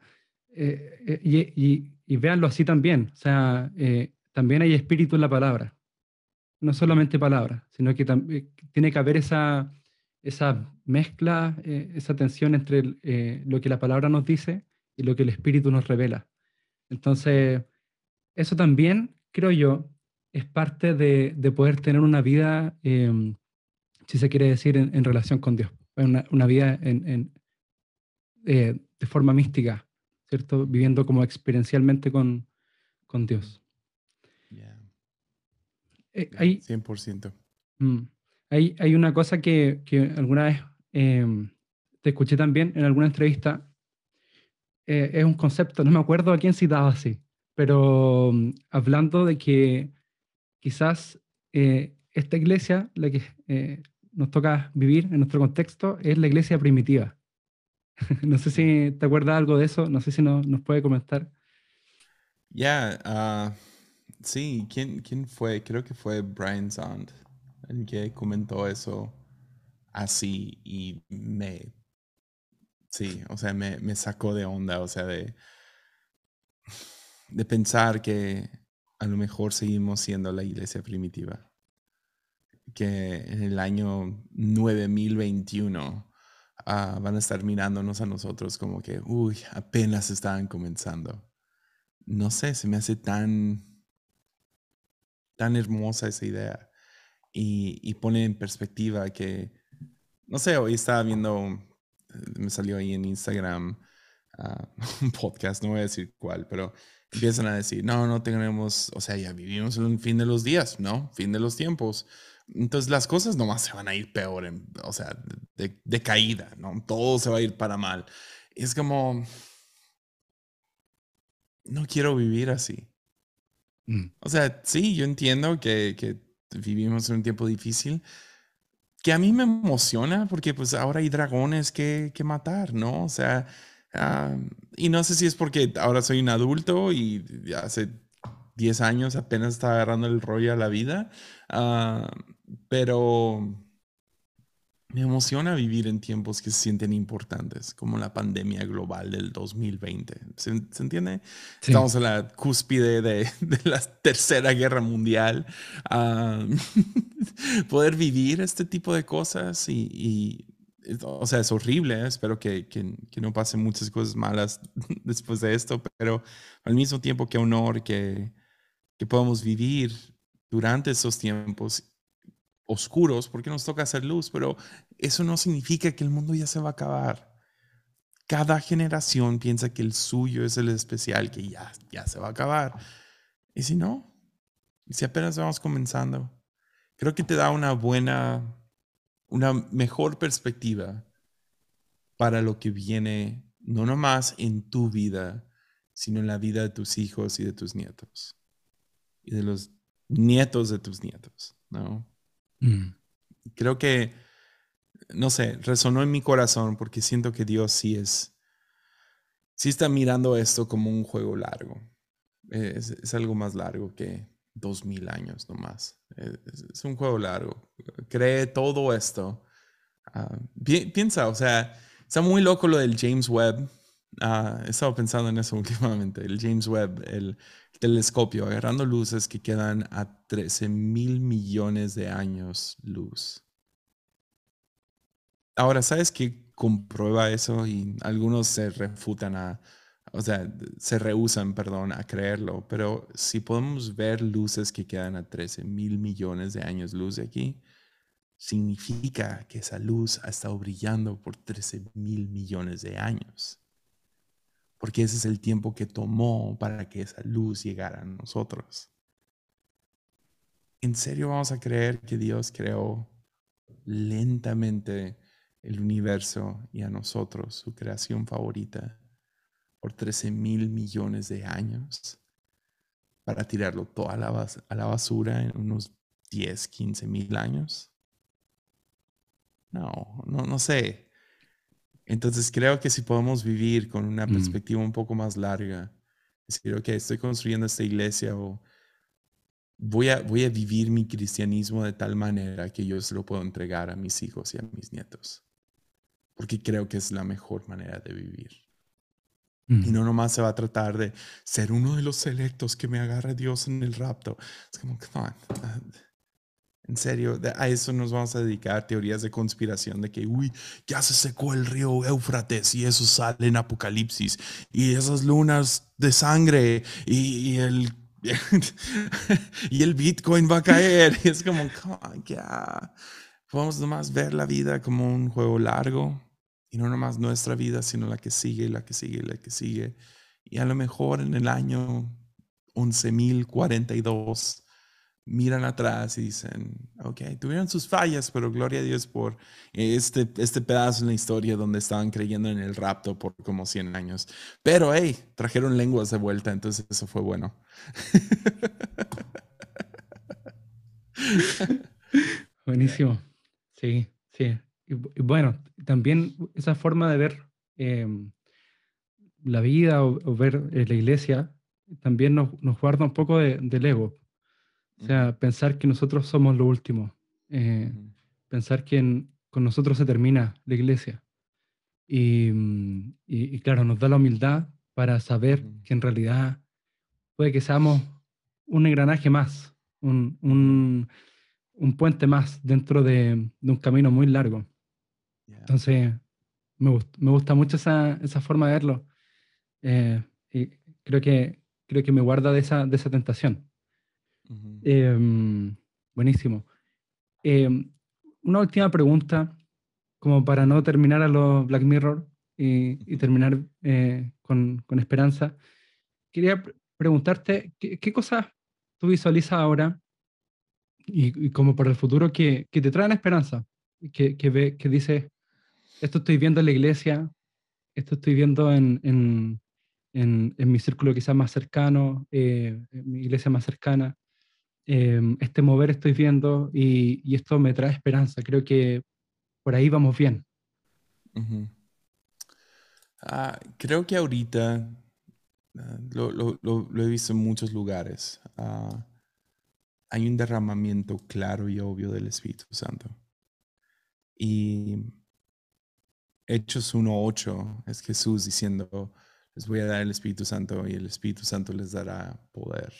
eh, eh, y, y, véanlo así también, o sea, eh, también hay espíritu en la palabra, no solamente palabra, sino que también tiene que haber esa, esa mezcla, esa tensión entre lo que la palabra nos dice y lo que el espíritu nos revela. Entonces, eso también, creo yo, es parte de, de poder tener una vida, em, si se quiere decir, en, relación con Dios, una, una vida en, eh, de forma mística, ¿cierto? Viviendo como experiencialmente con, con Dios. Eh, hay, 100%. Mm, hay, hay, una cosa que, que alguna vez em, te escuché también en alguna entrevista. Eh, es un concepto, no me acuerdo a quién citaba así, pero mm, hablando de que quizás esta iglesia, la que nos toca vivir en nuestro contexto, es la iglesia primitiva. no sé si te acuerdas algo de eso, no sé si nos puede comentar. Ya, ah, sí, ¿Quién, ¿quién fue? Creo que fue Brian Zond el que comentó eso así y me, sí, o sea, me, me sacó de onda, o sea, de, de pensar que a lo mejor seguimos siendo la iglesia primitiva. Que en el año 9021 Ah, van a estar mirándonos a nosotros como que, uy, apenas estaban comenzando. No sé, se me hace tan, tan hermosa esa idea. Y, pone en perspectiva que, no sé, hoy estaba viendo, me salió ahí en Instagram ah, un podcast, no voy a decir cuál, pero empiezan a decir, no, no tenemos, o sea, ya vivimos en un fin de los días, ¿no? Fin de los tiempos. Entonces las cosas nomás se van a ir peor, o sea, de, caída, ¿no? Todo se va a ir para mal. Es como, no quiero vivir así. Mm. O sea, sí, yo entiendo que, que, vivimos en un tiempo difícil, que a mí me emociona porque pues ahora hay dragones que, que matar, ¿no? O sea, ah, y no sé si es porque ahora soy un adulto y hace 10 años apenas estaba agarrando el rollo a la vida. Ah, pero me emociona vivir en tiempos que se sienten importantes, como la pandemia global del 2020. ¿Se, entiende? Estamos en la cúspide de, la Tercera Guerra Mundial. Ah, poder vivir este tipo de cosas y, o sea, es horrible. ¿eh? Espero que, que, que, no pasen muchas cosas malas después de esto, pero al mismo tiempo que honor que, que podamos vivir durante esos tiempos oscuros, porque nos toca hacer luz, pero eso no significa que el mundo ya se va a acabar. Cada generación piensa que el suyo es el especial, que ya, ya se va a acabar. Y si no, si apenas vamos comenzando, creo que te da una buena, una mejor perspectiva para lo que viene, no nomás en tu vida, sino en la vida de tus hijos y de tus nietos. Y de los nietos de tus nietos, ¿no? Mm. Creo que, no sé, resonó en mi corazón porque siento que Dios sí es, sí está mirando esto como un juego largo. Es, algo más largo que dos mil años nomás. Es, es un juego largo. Cree todo esto. Ah, piensa, o sea, está muy loco lo del James Webb. Uh, he estado pensando en eso últimamente. El James Webb, el, telescopio agarrando luces que quedan a 13 mil millones de años luz. Ahora, ¿sabes qué comprueba eso? Y algunos se refutan a, o sea, se rehusan, perdón, a creerlo, pero si podemos ver luces que quedan a 13 mil millones de años luz de aquí, significa que esa luz ha estado brillando por 13 mil millones de años porque ese es el tiempo que tomó para que esa luz llegara a nosotros. ¿En serio vamos a creer que Dios creó lentamente el universo y a nosotros, su creación favorita, por 13 mil millones de años para tirarlo todo a la, a la basura en unos 10, 15 mil años? No, no, no sé. Entonces creo que si podemos vivir con una mm. perspectiva un poco más larga, decir, ok, estoy construyendo esta iglesia o voy a, voy a vivir mi cristianismo de tal manera que yo se lo puedo entregar a mis hijos y a mis nietos. Porque creo que es la mejor manera de vivir. Y no nomás se va a tratar de ser uno de los selectos que me agarre Dios en el rapto. Es como, come on. En serio, a eso nos vamos a dedicar, teorías de conspiración de que, uy, ya se secó el río Éufrates y eso sale en Apocalipsis. Y esas lunas de sangre y, el y el Bitcoin va a caer. Y es como, ya. Vamos nomás ver la vida como un juego largo y no nomás nuestra vida, sino la que sigue, la que sigue, la que sigue. Y a lo mejor en el año 11.042 miran atrás y dicen, ok, tuvieron sus fallas, pero gloria a Dios por este, este pedazo en la historia donde estaban creyendo en el rapto por como 100 años. Pero, hey, trajeron lenguas de vuelta, entonces eso fue bueno. Buenísimo. Sí, sí. Y, bueno, también esa forma de ver em, la vida o, ver eh, la iglesia también nos, guarda un poco de, del ego o sea, pensar que nosotros somos lo último, eh, pensar que con nosotros se termina la iglesia. Mm, y, claro, nos da la humildad para saber que en realidad puede que seamos un engranaje más, un, un, un puente más dentro de, de, un camino muy largo. Entonces, me, me, gusta mucho esa, esa forma de verlo. Eh, y creo que, creo que me guarda de esa, de esa tentación. Em, buenísimo. Em, una última pregunta, como para no terminar a los Black Mirror y, terminar eh, con, con, esperanza. Quería preguntarte, ¿qué, cosas tú visualizas ahora y, como para el futuro que, que te traen esperanza? Que, que, ve, que dices, esto estoy viendo en la iglesia, esto estoy viendo en, en, en, mi círculo quizás más cercano, eh, en mi iglesia más cercana. Em, este mover estoy viendo y, esto me trae esperanza. Creo que por ahí vamos bien. Ah, creo que ahorita ah, lo, he visto en muchos lugares. Ah, hay un derramamiento claro y obvio del Espíritu Santo. Y Hechos 1.8 es Jesús diciendo, les voy a dar el Espíritu Santo y el Espíritu Santo les dará poder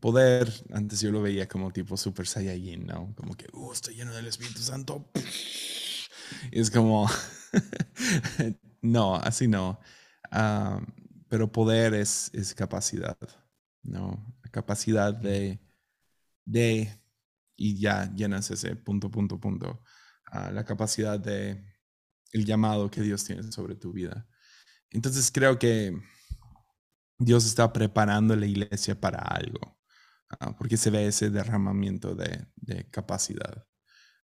poder, antes yo lo veía como tipo Super Saiyajin, ¿no? Como que, uh, estoy lleno del Espíritu Santo. es como, no, así no. Pero poder es, es capacidad, ¿no? Capacidad de, de, y ya llenas ese punto, punto, punto. Ah, la capacidad de el llamado que Dios tiene sobre tu vida. Entonces creo que Dios está preparando la iglesia para algo. Ah, porque se ve ese derramamiento de, capacidad.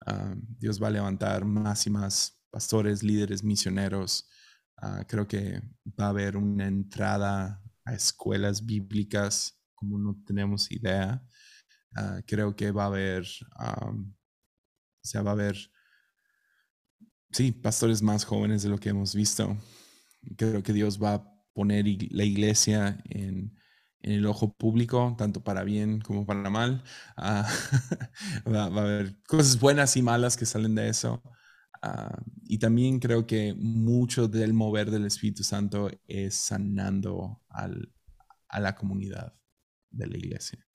Ah, Dios va a levantar más y más pastores, líderes, misioneros. Ah, creo que va a haber una entrada a escuelas bíblicas como no tenemos idea. creo que va a haber, o sea, va a haber, sí, pastores más jóvenes de lo que hemos visto. Creo que Dios va a poner la iglesia en en el ojo público, tanto para bien como para mal. Ah, va, a haber cosas buenas y malas que salen de eso. Ah, y también creo que mucho del mover del Espíritu Santo es sanando al, a la comunidad de la iglesia.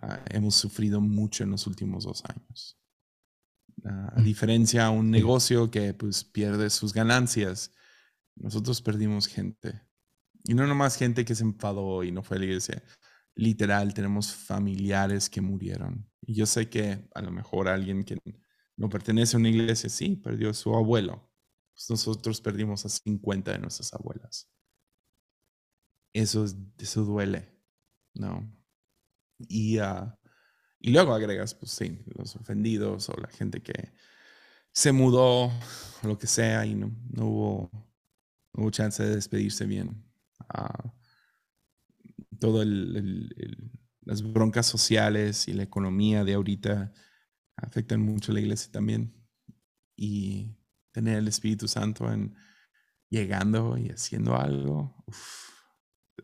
Ah, hemos sufrido mucho en los últimos dos años. a mm. diferencia a un negocio que pues pierde sus ganancias, nosotros perdimos gente y no nomás gente que se enfadó y no fue a la iglesia. Literal, tenemos familiares que murieron. Y yo sé que a lo mejor alguien que no pertenece a una iglesia, sí, perdió a su abuelo. Pues nosotros perdimos a 50 de nuestras abuelas. Eso, eso duele, ¿no? Y, ah, y luego agregas, pues sí, los ofendidos o la gente que se mudó o lo que sea y no, no, hubo, no hubo chance de despedirse bien todo las broncas sociales y la economía de ahorita afectan mucho a la iglesia también. Y tener el Espíritu Santo en llegando y haciendo algo,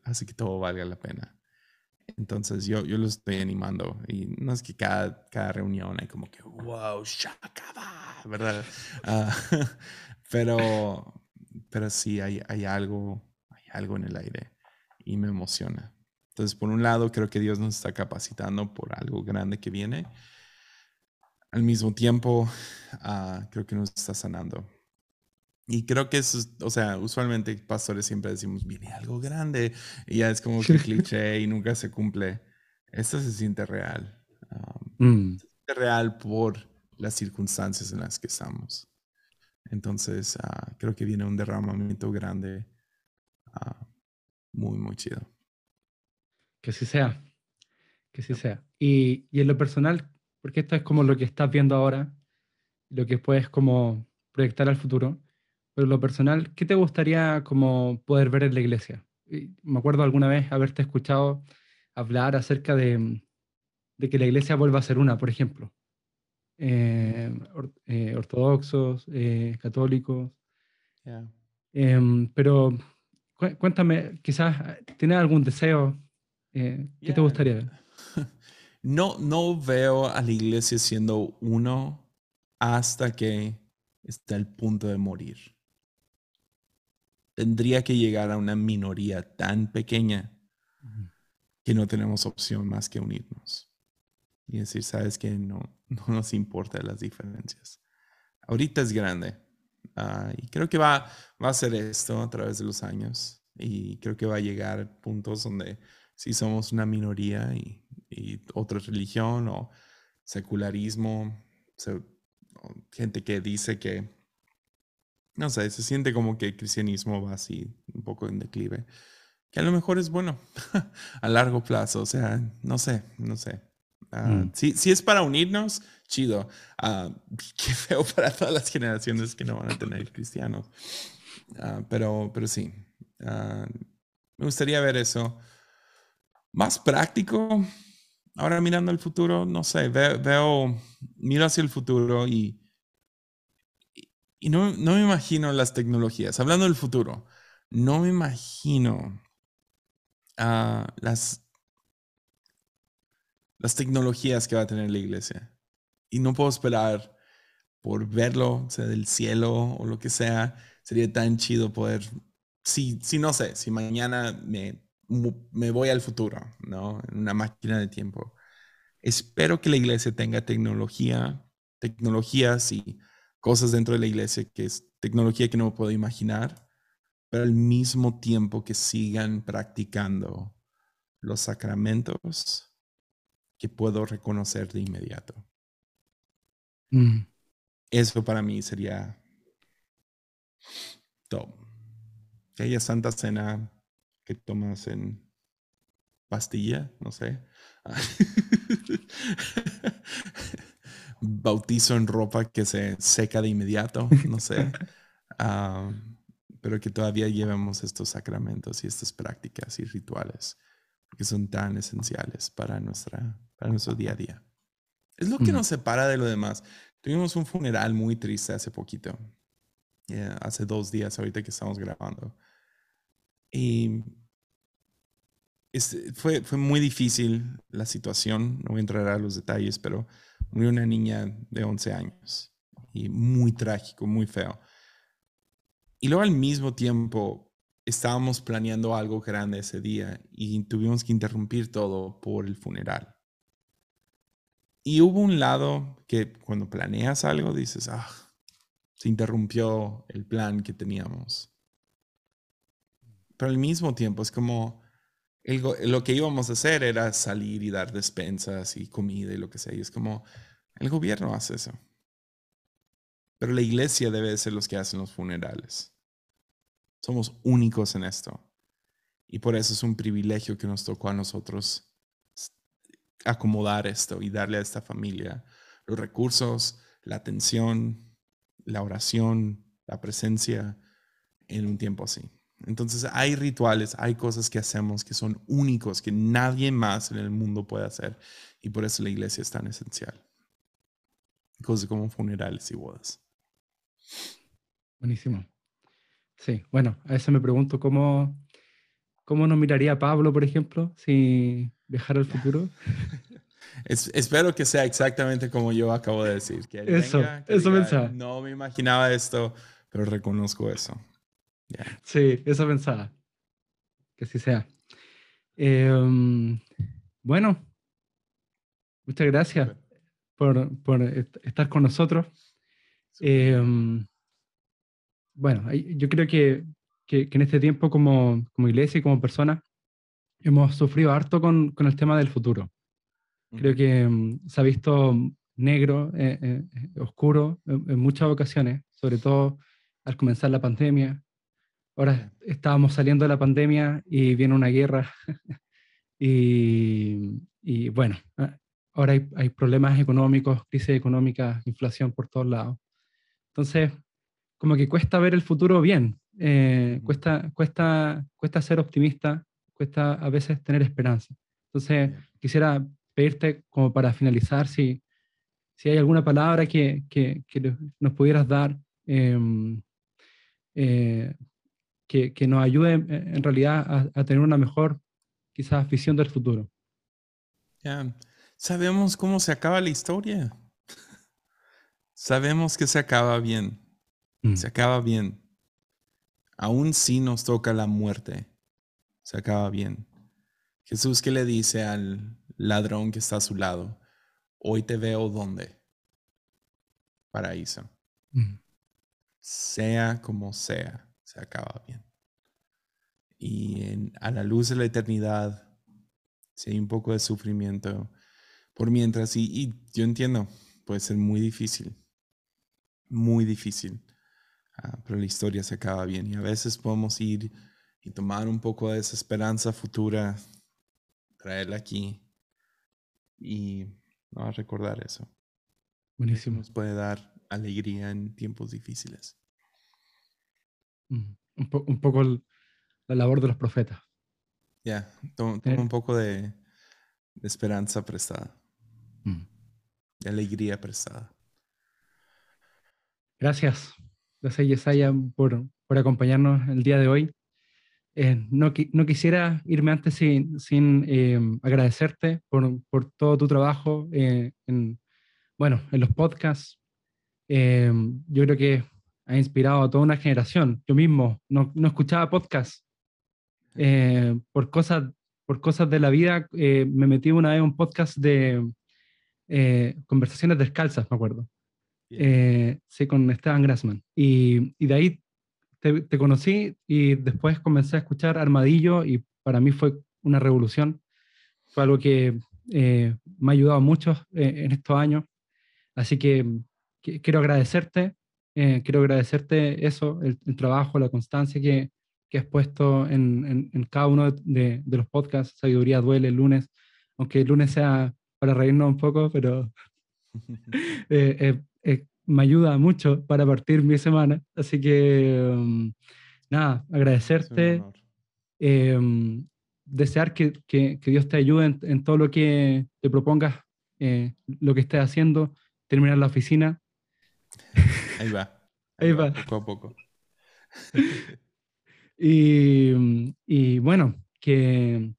hace que todo valga la pena. Entonces yo, yo lo estoy animando y no es que cada, cada reunión hay como que, wow, shakaba, ¿verdad? Ah, pero, pero sí hay, hay, algo, algo en el aire y me emociona. Entonces, por un lado, creo que Dios nos está capacitando por algo grande que viene. Al mismo tiempo, uh, creo que nos está sanando. Y creo que eso, o sea, usualmente pastores siempre decimos, viene algo grande, y ya es como que cliché y nunca se cumple. Esto se siente real. Um, Se siente real por las circunstancias en las que estamos. Entonces, uh, creo que viene un derramamiento grande, uh, muy, muy chido. Que así sea, que así sea. Y, y en lo personal, porque esto es como lo que estás viendo ahora, lo que puedes como proyectar al futuro pero lo personal, ¿qué te gustaría como poder ver en la iglesia? Me acuerdo alguna vez haberte escuchado hablar acerca de, de que la iglesia vuelva a ser una, por ejemplo. Eh, eh, ortodoxos, eh, católicos. Em, pero cuéntame, quizás, ¿tienes algún deseo? ¿Qué te gustaría ver? No, no veo a la iglesia siendo uno hasta que está el punto de morir tendría que llegar a una minoría tan pequeña que no tenemos opción más que unirnos. Y decir, sabes que no, no nos importan las diferencias. Ahorita es grande. Ah, y creo que va, va a ser esto a través de los años. Y creo que va a llegar a puntos donde si somos una minoría y, otra religión o secularismo, gente que dice que no sé, se siente como que el cristianismo va así, un poco en declive, que a lo mejor es bueno a largo plazo, o sea, no sé, no sé. Ah, mm. si, es para unirnos, chido. Uh, qué feo para todas las generaciones que no van a tener cristianos. Ah, pero, pero sí, me gustaría ver eso. Más práctico, ahora mirando al futuro, no sé, veo miro hacia el futuro y y no, me imagino las tecnologías, hablando del futuro, no me imagino ah, las, las tecnologías que va a tener la iglesia. Y no puedo esperar por verlo, sea del cielo o lo que sea. Sería tan chido poder, si, si no sé, si mañana me, me voy al futuro, ¿no? En una máquina de tiempo. Espero que la iglesia tenga tecnología, tecnologías y cosas dentro de la iglesia que es tecnología que no puedo imaginar, pero al mismo tiempo que sigan practicando los sacramentos que puedo reconocer de inmediato. Mm. Eso para mí sería top. Aquella santa cena que tomas en pastilla, no sé. bautizo en ropa que se seca de inmediato, no sé. pero que todavía llevemos estos sacramentos y estas prácticas y rituales que son tan esenciales para, nuestra, para nuestro día a día. Es lo que nos separa de lo demás. Tuvimos un funeral muy triste hace poquito, hace dos días, ahorita que estamos grabando. Y fue, fue muy difícil la situación, no voy a entrar a los detalles, pero murió una niña de 11 años y muy trágico, muy feo. Y luego al mismo tiempo estábamos planeando algo grande ese día y tuvimos que interrumpir todo por el funeral. Y hubo un lado que cuando planeas algo dices, ah, se interrumpió el plan que teníamos. Pero al mismo tiempo es como, lo que íbamos a hacer era salir y dar despensas y comida y lo que sea. Y es como, el gobierno hace eso. Pero la iglesia debe ser los que hacen los funerales. Somos únicos en esto. Y por eso es un privilegio que nos tocó a nosotros acomodar esto y darle a esta familia los recursos, la atención, la oración, la presencia en un tiempo así. Entonces hay rituales, hay cosas que hacemos que son únicos, que nadie más en el mundo puede hacer. Y por eso la iglesia es tan esencial. Cosas como funerales y bodas. Buenísimo. Sí, bueno, a veces me pregunto cómo, cómo nos miraría Pablo, por ejemplo, si viajar al futuro. espero que sea exactamente como yo acabo de decir. Que eso, eso pensaba. No me imaginaba esto, pero reconozco eso. Sí, eso pensaba. Que así sea. Em, bueno, muchas gracias por, por estar con nosotros. Em, bueno, yo creo que, que, en este tiempo como, como, iglesia y como persona hemos sufrido harto con, con el tema del futuro. Creo que em, se ha visto negro, eh, eh, oscuro en, muchas ocasiones, sobre todo al comenzar la pandemia. Ahora estábamos saliendo de la pandemia y viene una guerra. y, y, bueno, ah, ahora hay, hay, problemas económicos, crisis económica, inflación por todos lados. Entonces, como que cuesta ver el futuro bien, eh, cuesta, cuesta, cuesta ser optimista, cuesta a veces tener esperanza. Entonces, quisiera pedirte como para finalizar si, si hay alguna palabra que, que, que nos pudieras dar em, eh, que, que, nos ayude en realidad a, a, tener una mejor quizás visión del futuro. Ya, sabemos cómo se acaba la historia. sabemos que se acaba bien. Mm. Se acaba bien. Aún si nos toca la muerte, se acaba bien. Jesús que le dice al ladrón que está a su lado, hoy te veo donde? Paraíso. Mm. Sea como sea, se acaba bien. Y en, a la luz de la eternidad, si hay un poco de sufrimiento, por mientras, y, y yo entiendo, puede ser muy difícil, muy difícil. Ah, pero la historia se acaba bien. Y a veces podemos ir y tomar un poco de esa esperanza futura, traerla aquí y a recordar eso. Buenísimo. Nos puede dar alegría en tiempos difíciles. Mm, un, poco la labor de los profetas. Ya, toma, eh. un poco de, esperanza prestada. Mm. De alegría prestada. Gracias. Gracias, Yesaya, por, por acompañarnos el día de hoy. Eh, no, no, quisiera irme antes sin, sin eh, agradecerte por, por, todo tu trabajo eh, en, bueno, en los podcasts. yo creo que ha inspirado a toda una generación. Yo mismo no, no escuchaba podcasts. por, cosas, por cosas de la vida, me metí una vez en un podcast de conversaciones descalzas, me acuerdo. Sí, con Esteban Grassman. Y, y de ahí te, te, conocí y después comencé a escuchar Armadillo y para mí fue una revolución. Fue algo que eh, me ha ayudado mucho eh, en estos años. Así que, quiero agradecerte, quiero agradecerte eso, el, trabajo, la constancia que, que has puesto en, en, cada uno de, de, los podcasts. Sabiduría duele el lunes, aunque el lunes sea para reírnos un poco, pero eh, me ayuda mucho para partir mi semana. Así que, um, nada, agradecerte, em, desear que, que, Dios te ayude en, todo lo que te propongas, eh, lo que estés haciendo, terminar la oficina. Ahí va. Ahí, va, Poco a poco. y, y, bueno, que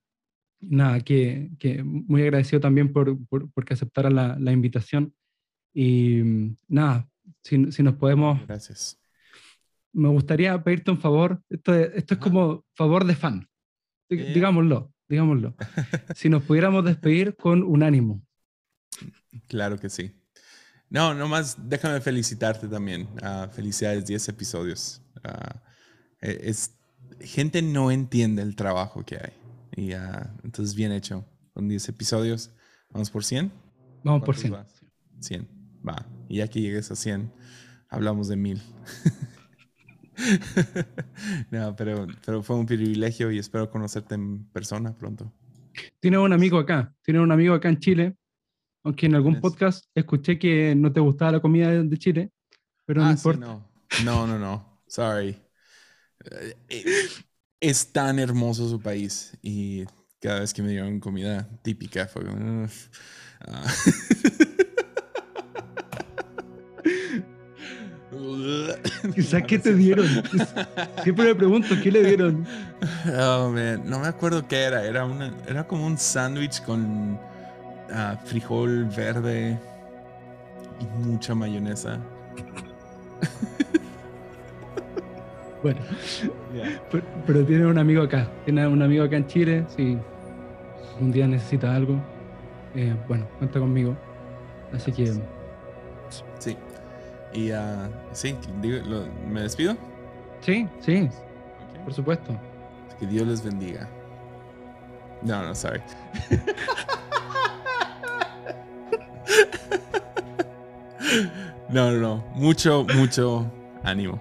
nada, que, que, muy agradecido también por, por, porque aceptara la, la invitación. Y mm, nada, si, si, nos podemos... Gracias. Me gustaría pedirte un favor. Esto, esto es como favor de fan. Digámoslo, digámoslo. si nos pudiéramos despedir con un ánimo. Claro que sí. No, nomás déjame felicitarte también. Uh, felicidades, 10 episodios. Uh, es, gente no entiende el trabajo que hay. Y uh, entonces, bien hecho. Con 10 episodios. ¿Vamos por 100? Vamos por 100. 100. Va, y ya que llegues a 100, hablamos de 1000. no, pero, pero fue un privilegio y espero conocerte en persona pronto. Tienes un amigo acá, tienes un amigo acá en Chile, aunque en algún podcast escuché que no te gustaba la comida de Chile, pero no ah, importa. no. no, no, no, sorry. Eh, eh, es tan hermoso su país y cada vez que me dieron comida típica fue como... Ah. Quizás, ¿qué te dieron? Siempre me pregunto, ¿qué le dieron? Oh, man. No me acuerdo qué era. Era, una, era como un sándwich con ah, frijol verde y mucha mayonesa. Bueno, pero, tiene un amigo acá. Tiene un amigo acá en Chile. Si un día necesita algo, eh, bueno, cuenta conmigo. Así que. Sí. Y uh, sí, ¿me despido? Sí, sí. Por supuesto. Que Dios les bendiga. No, no, sorry. no, no, no. Mucho, mucho ánimo.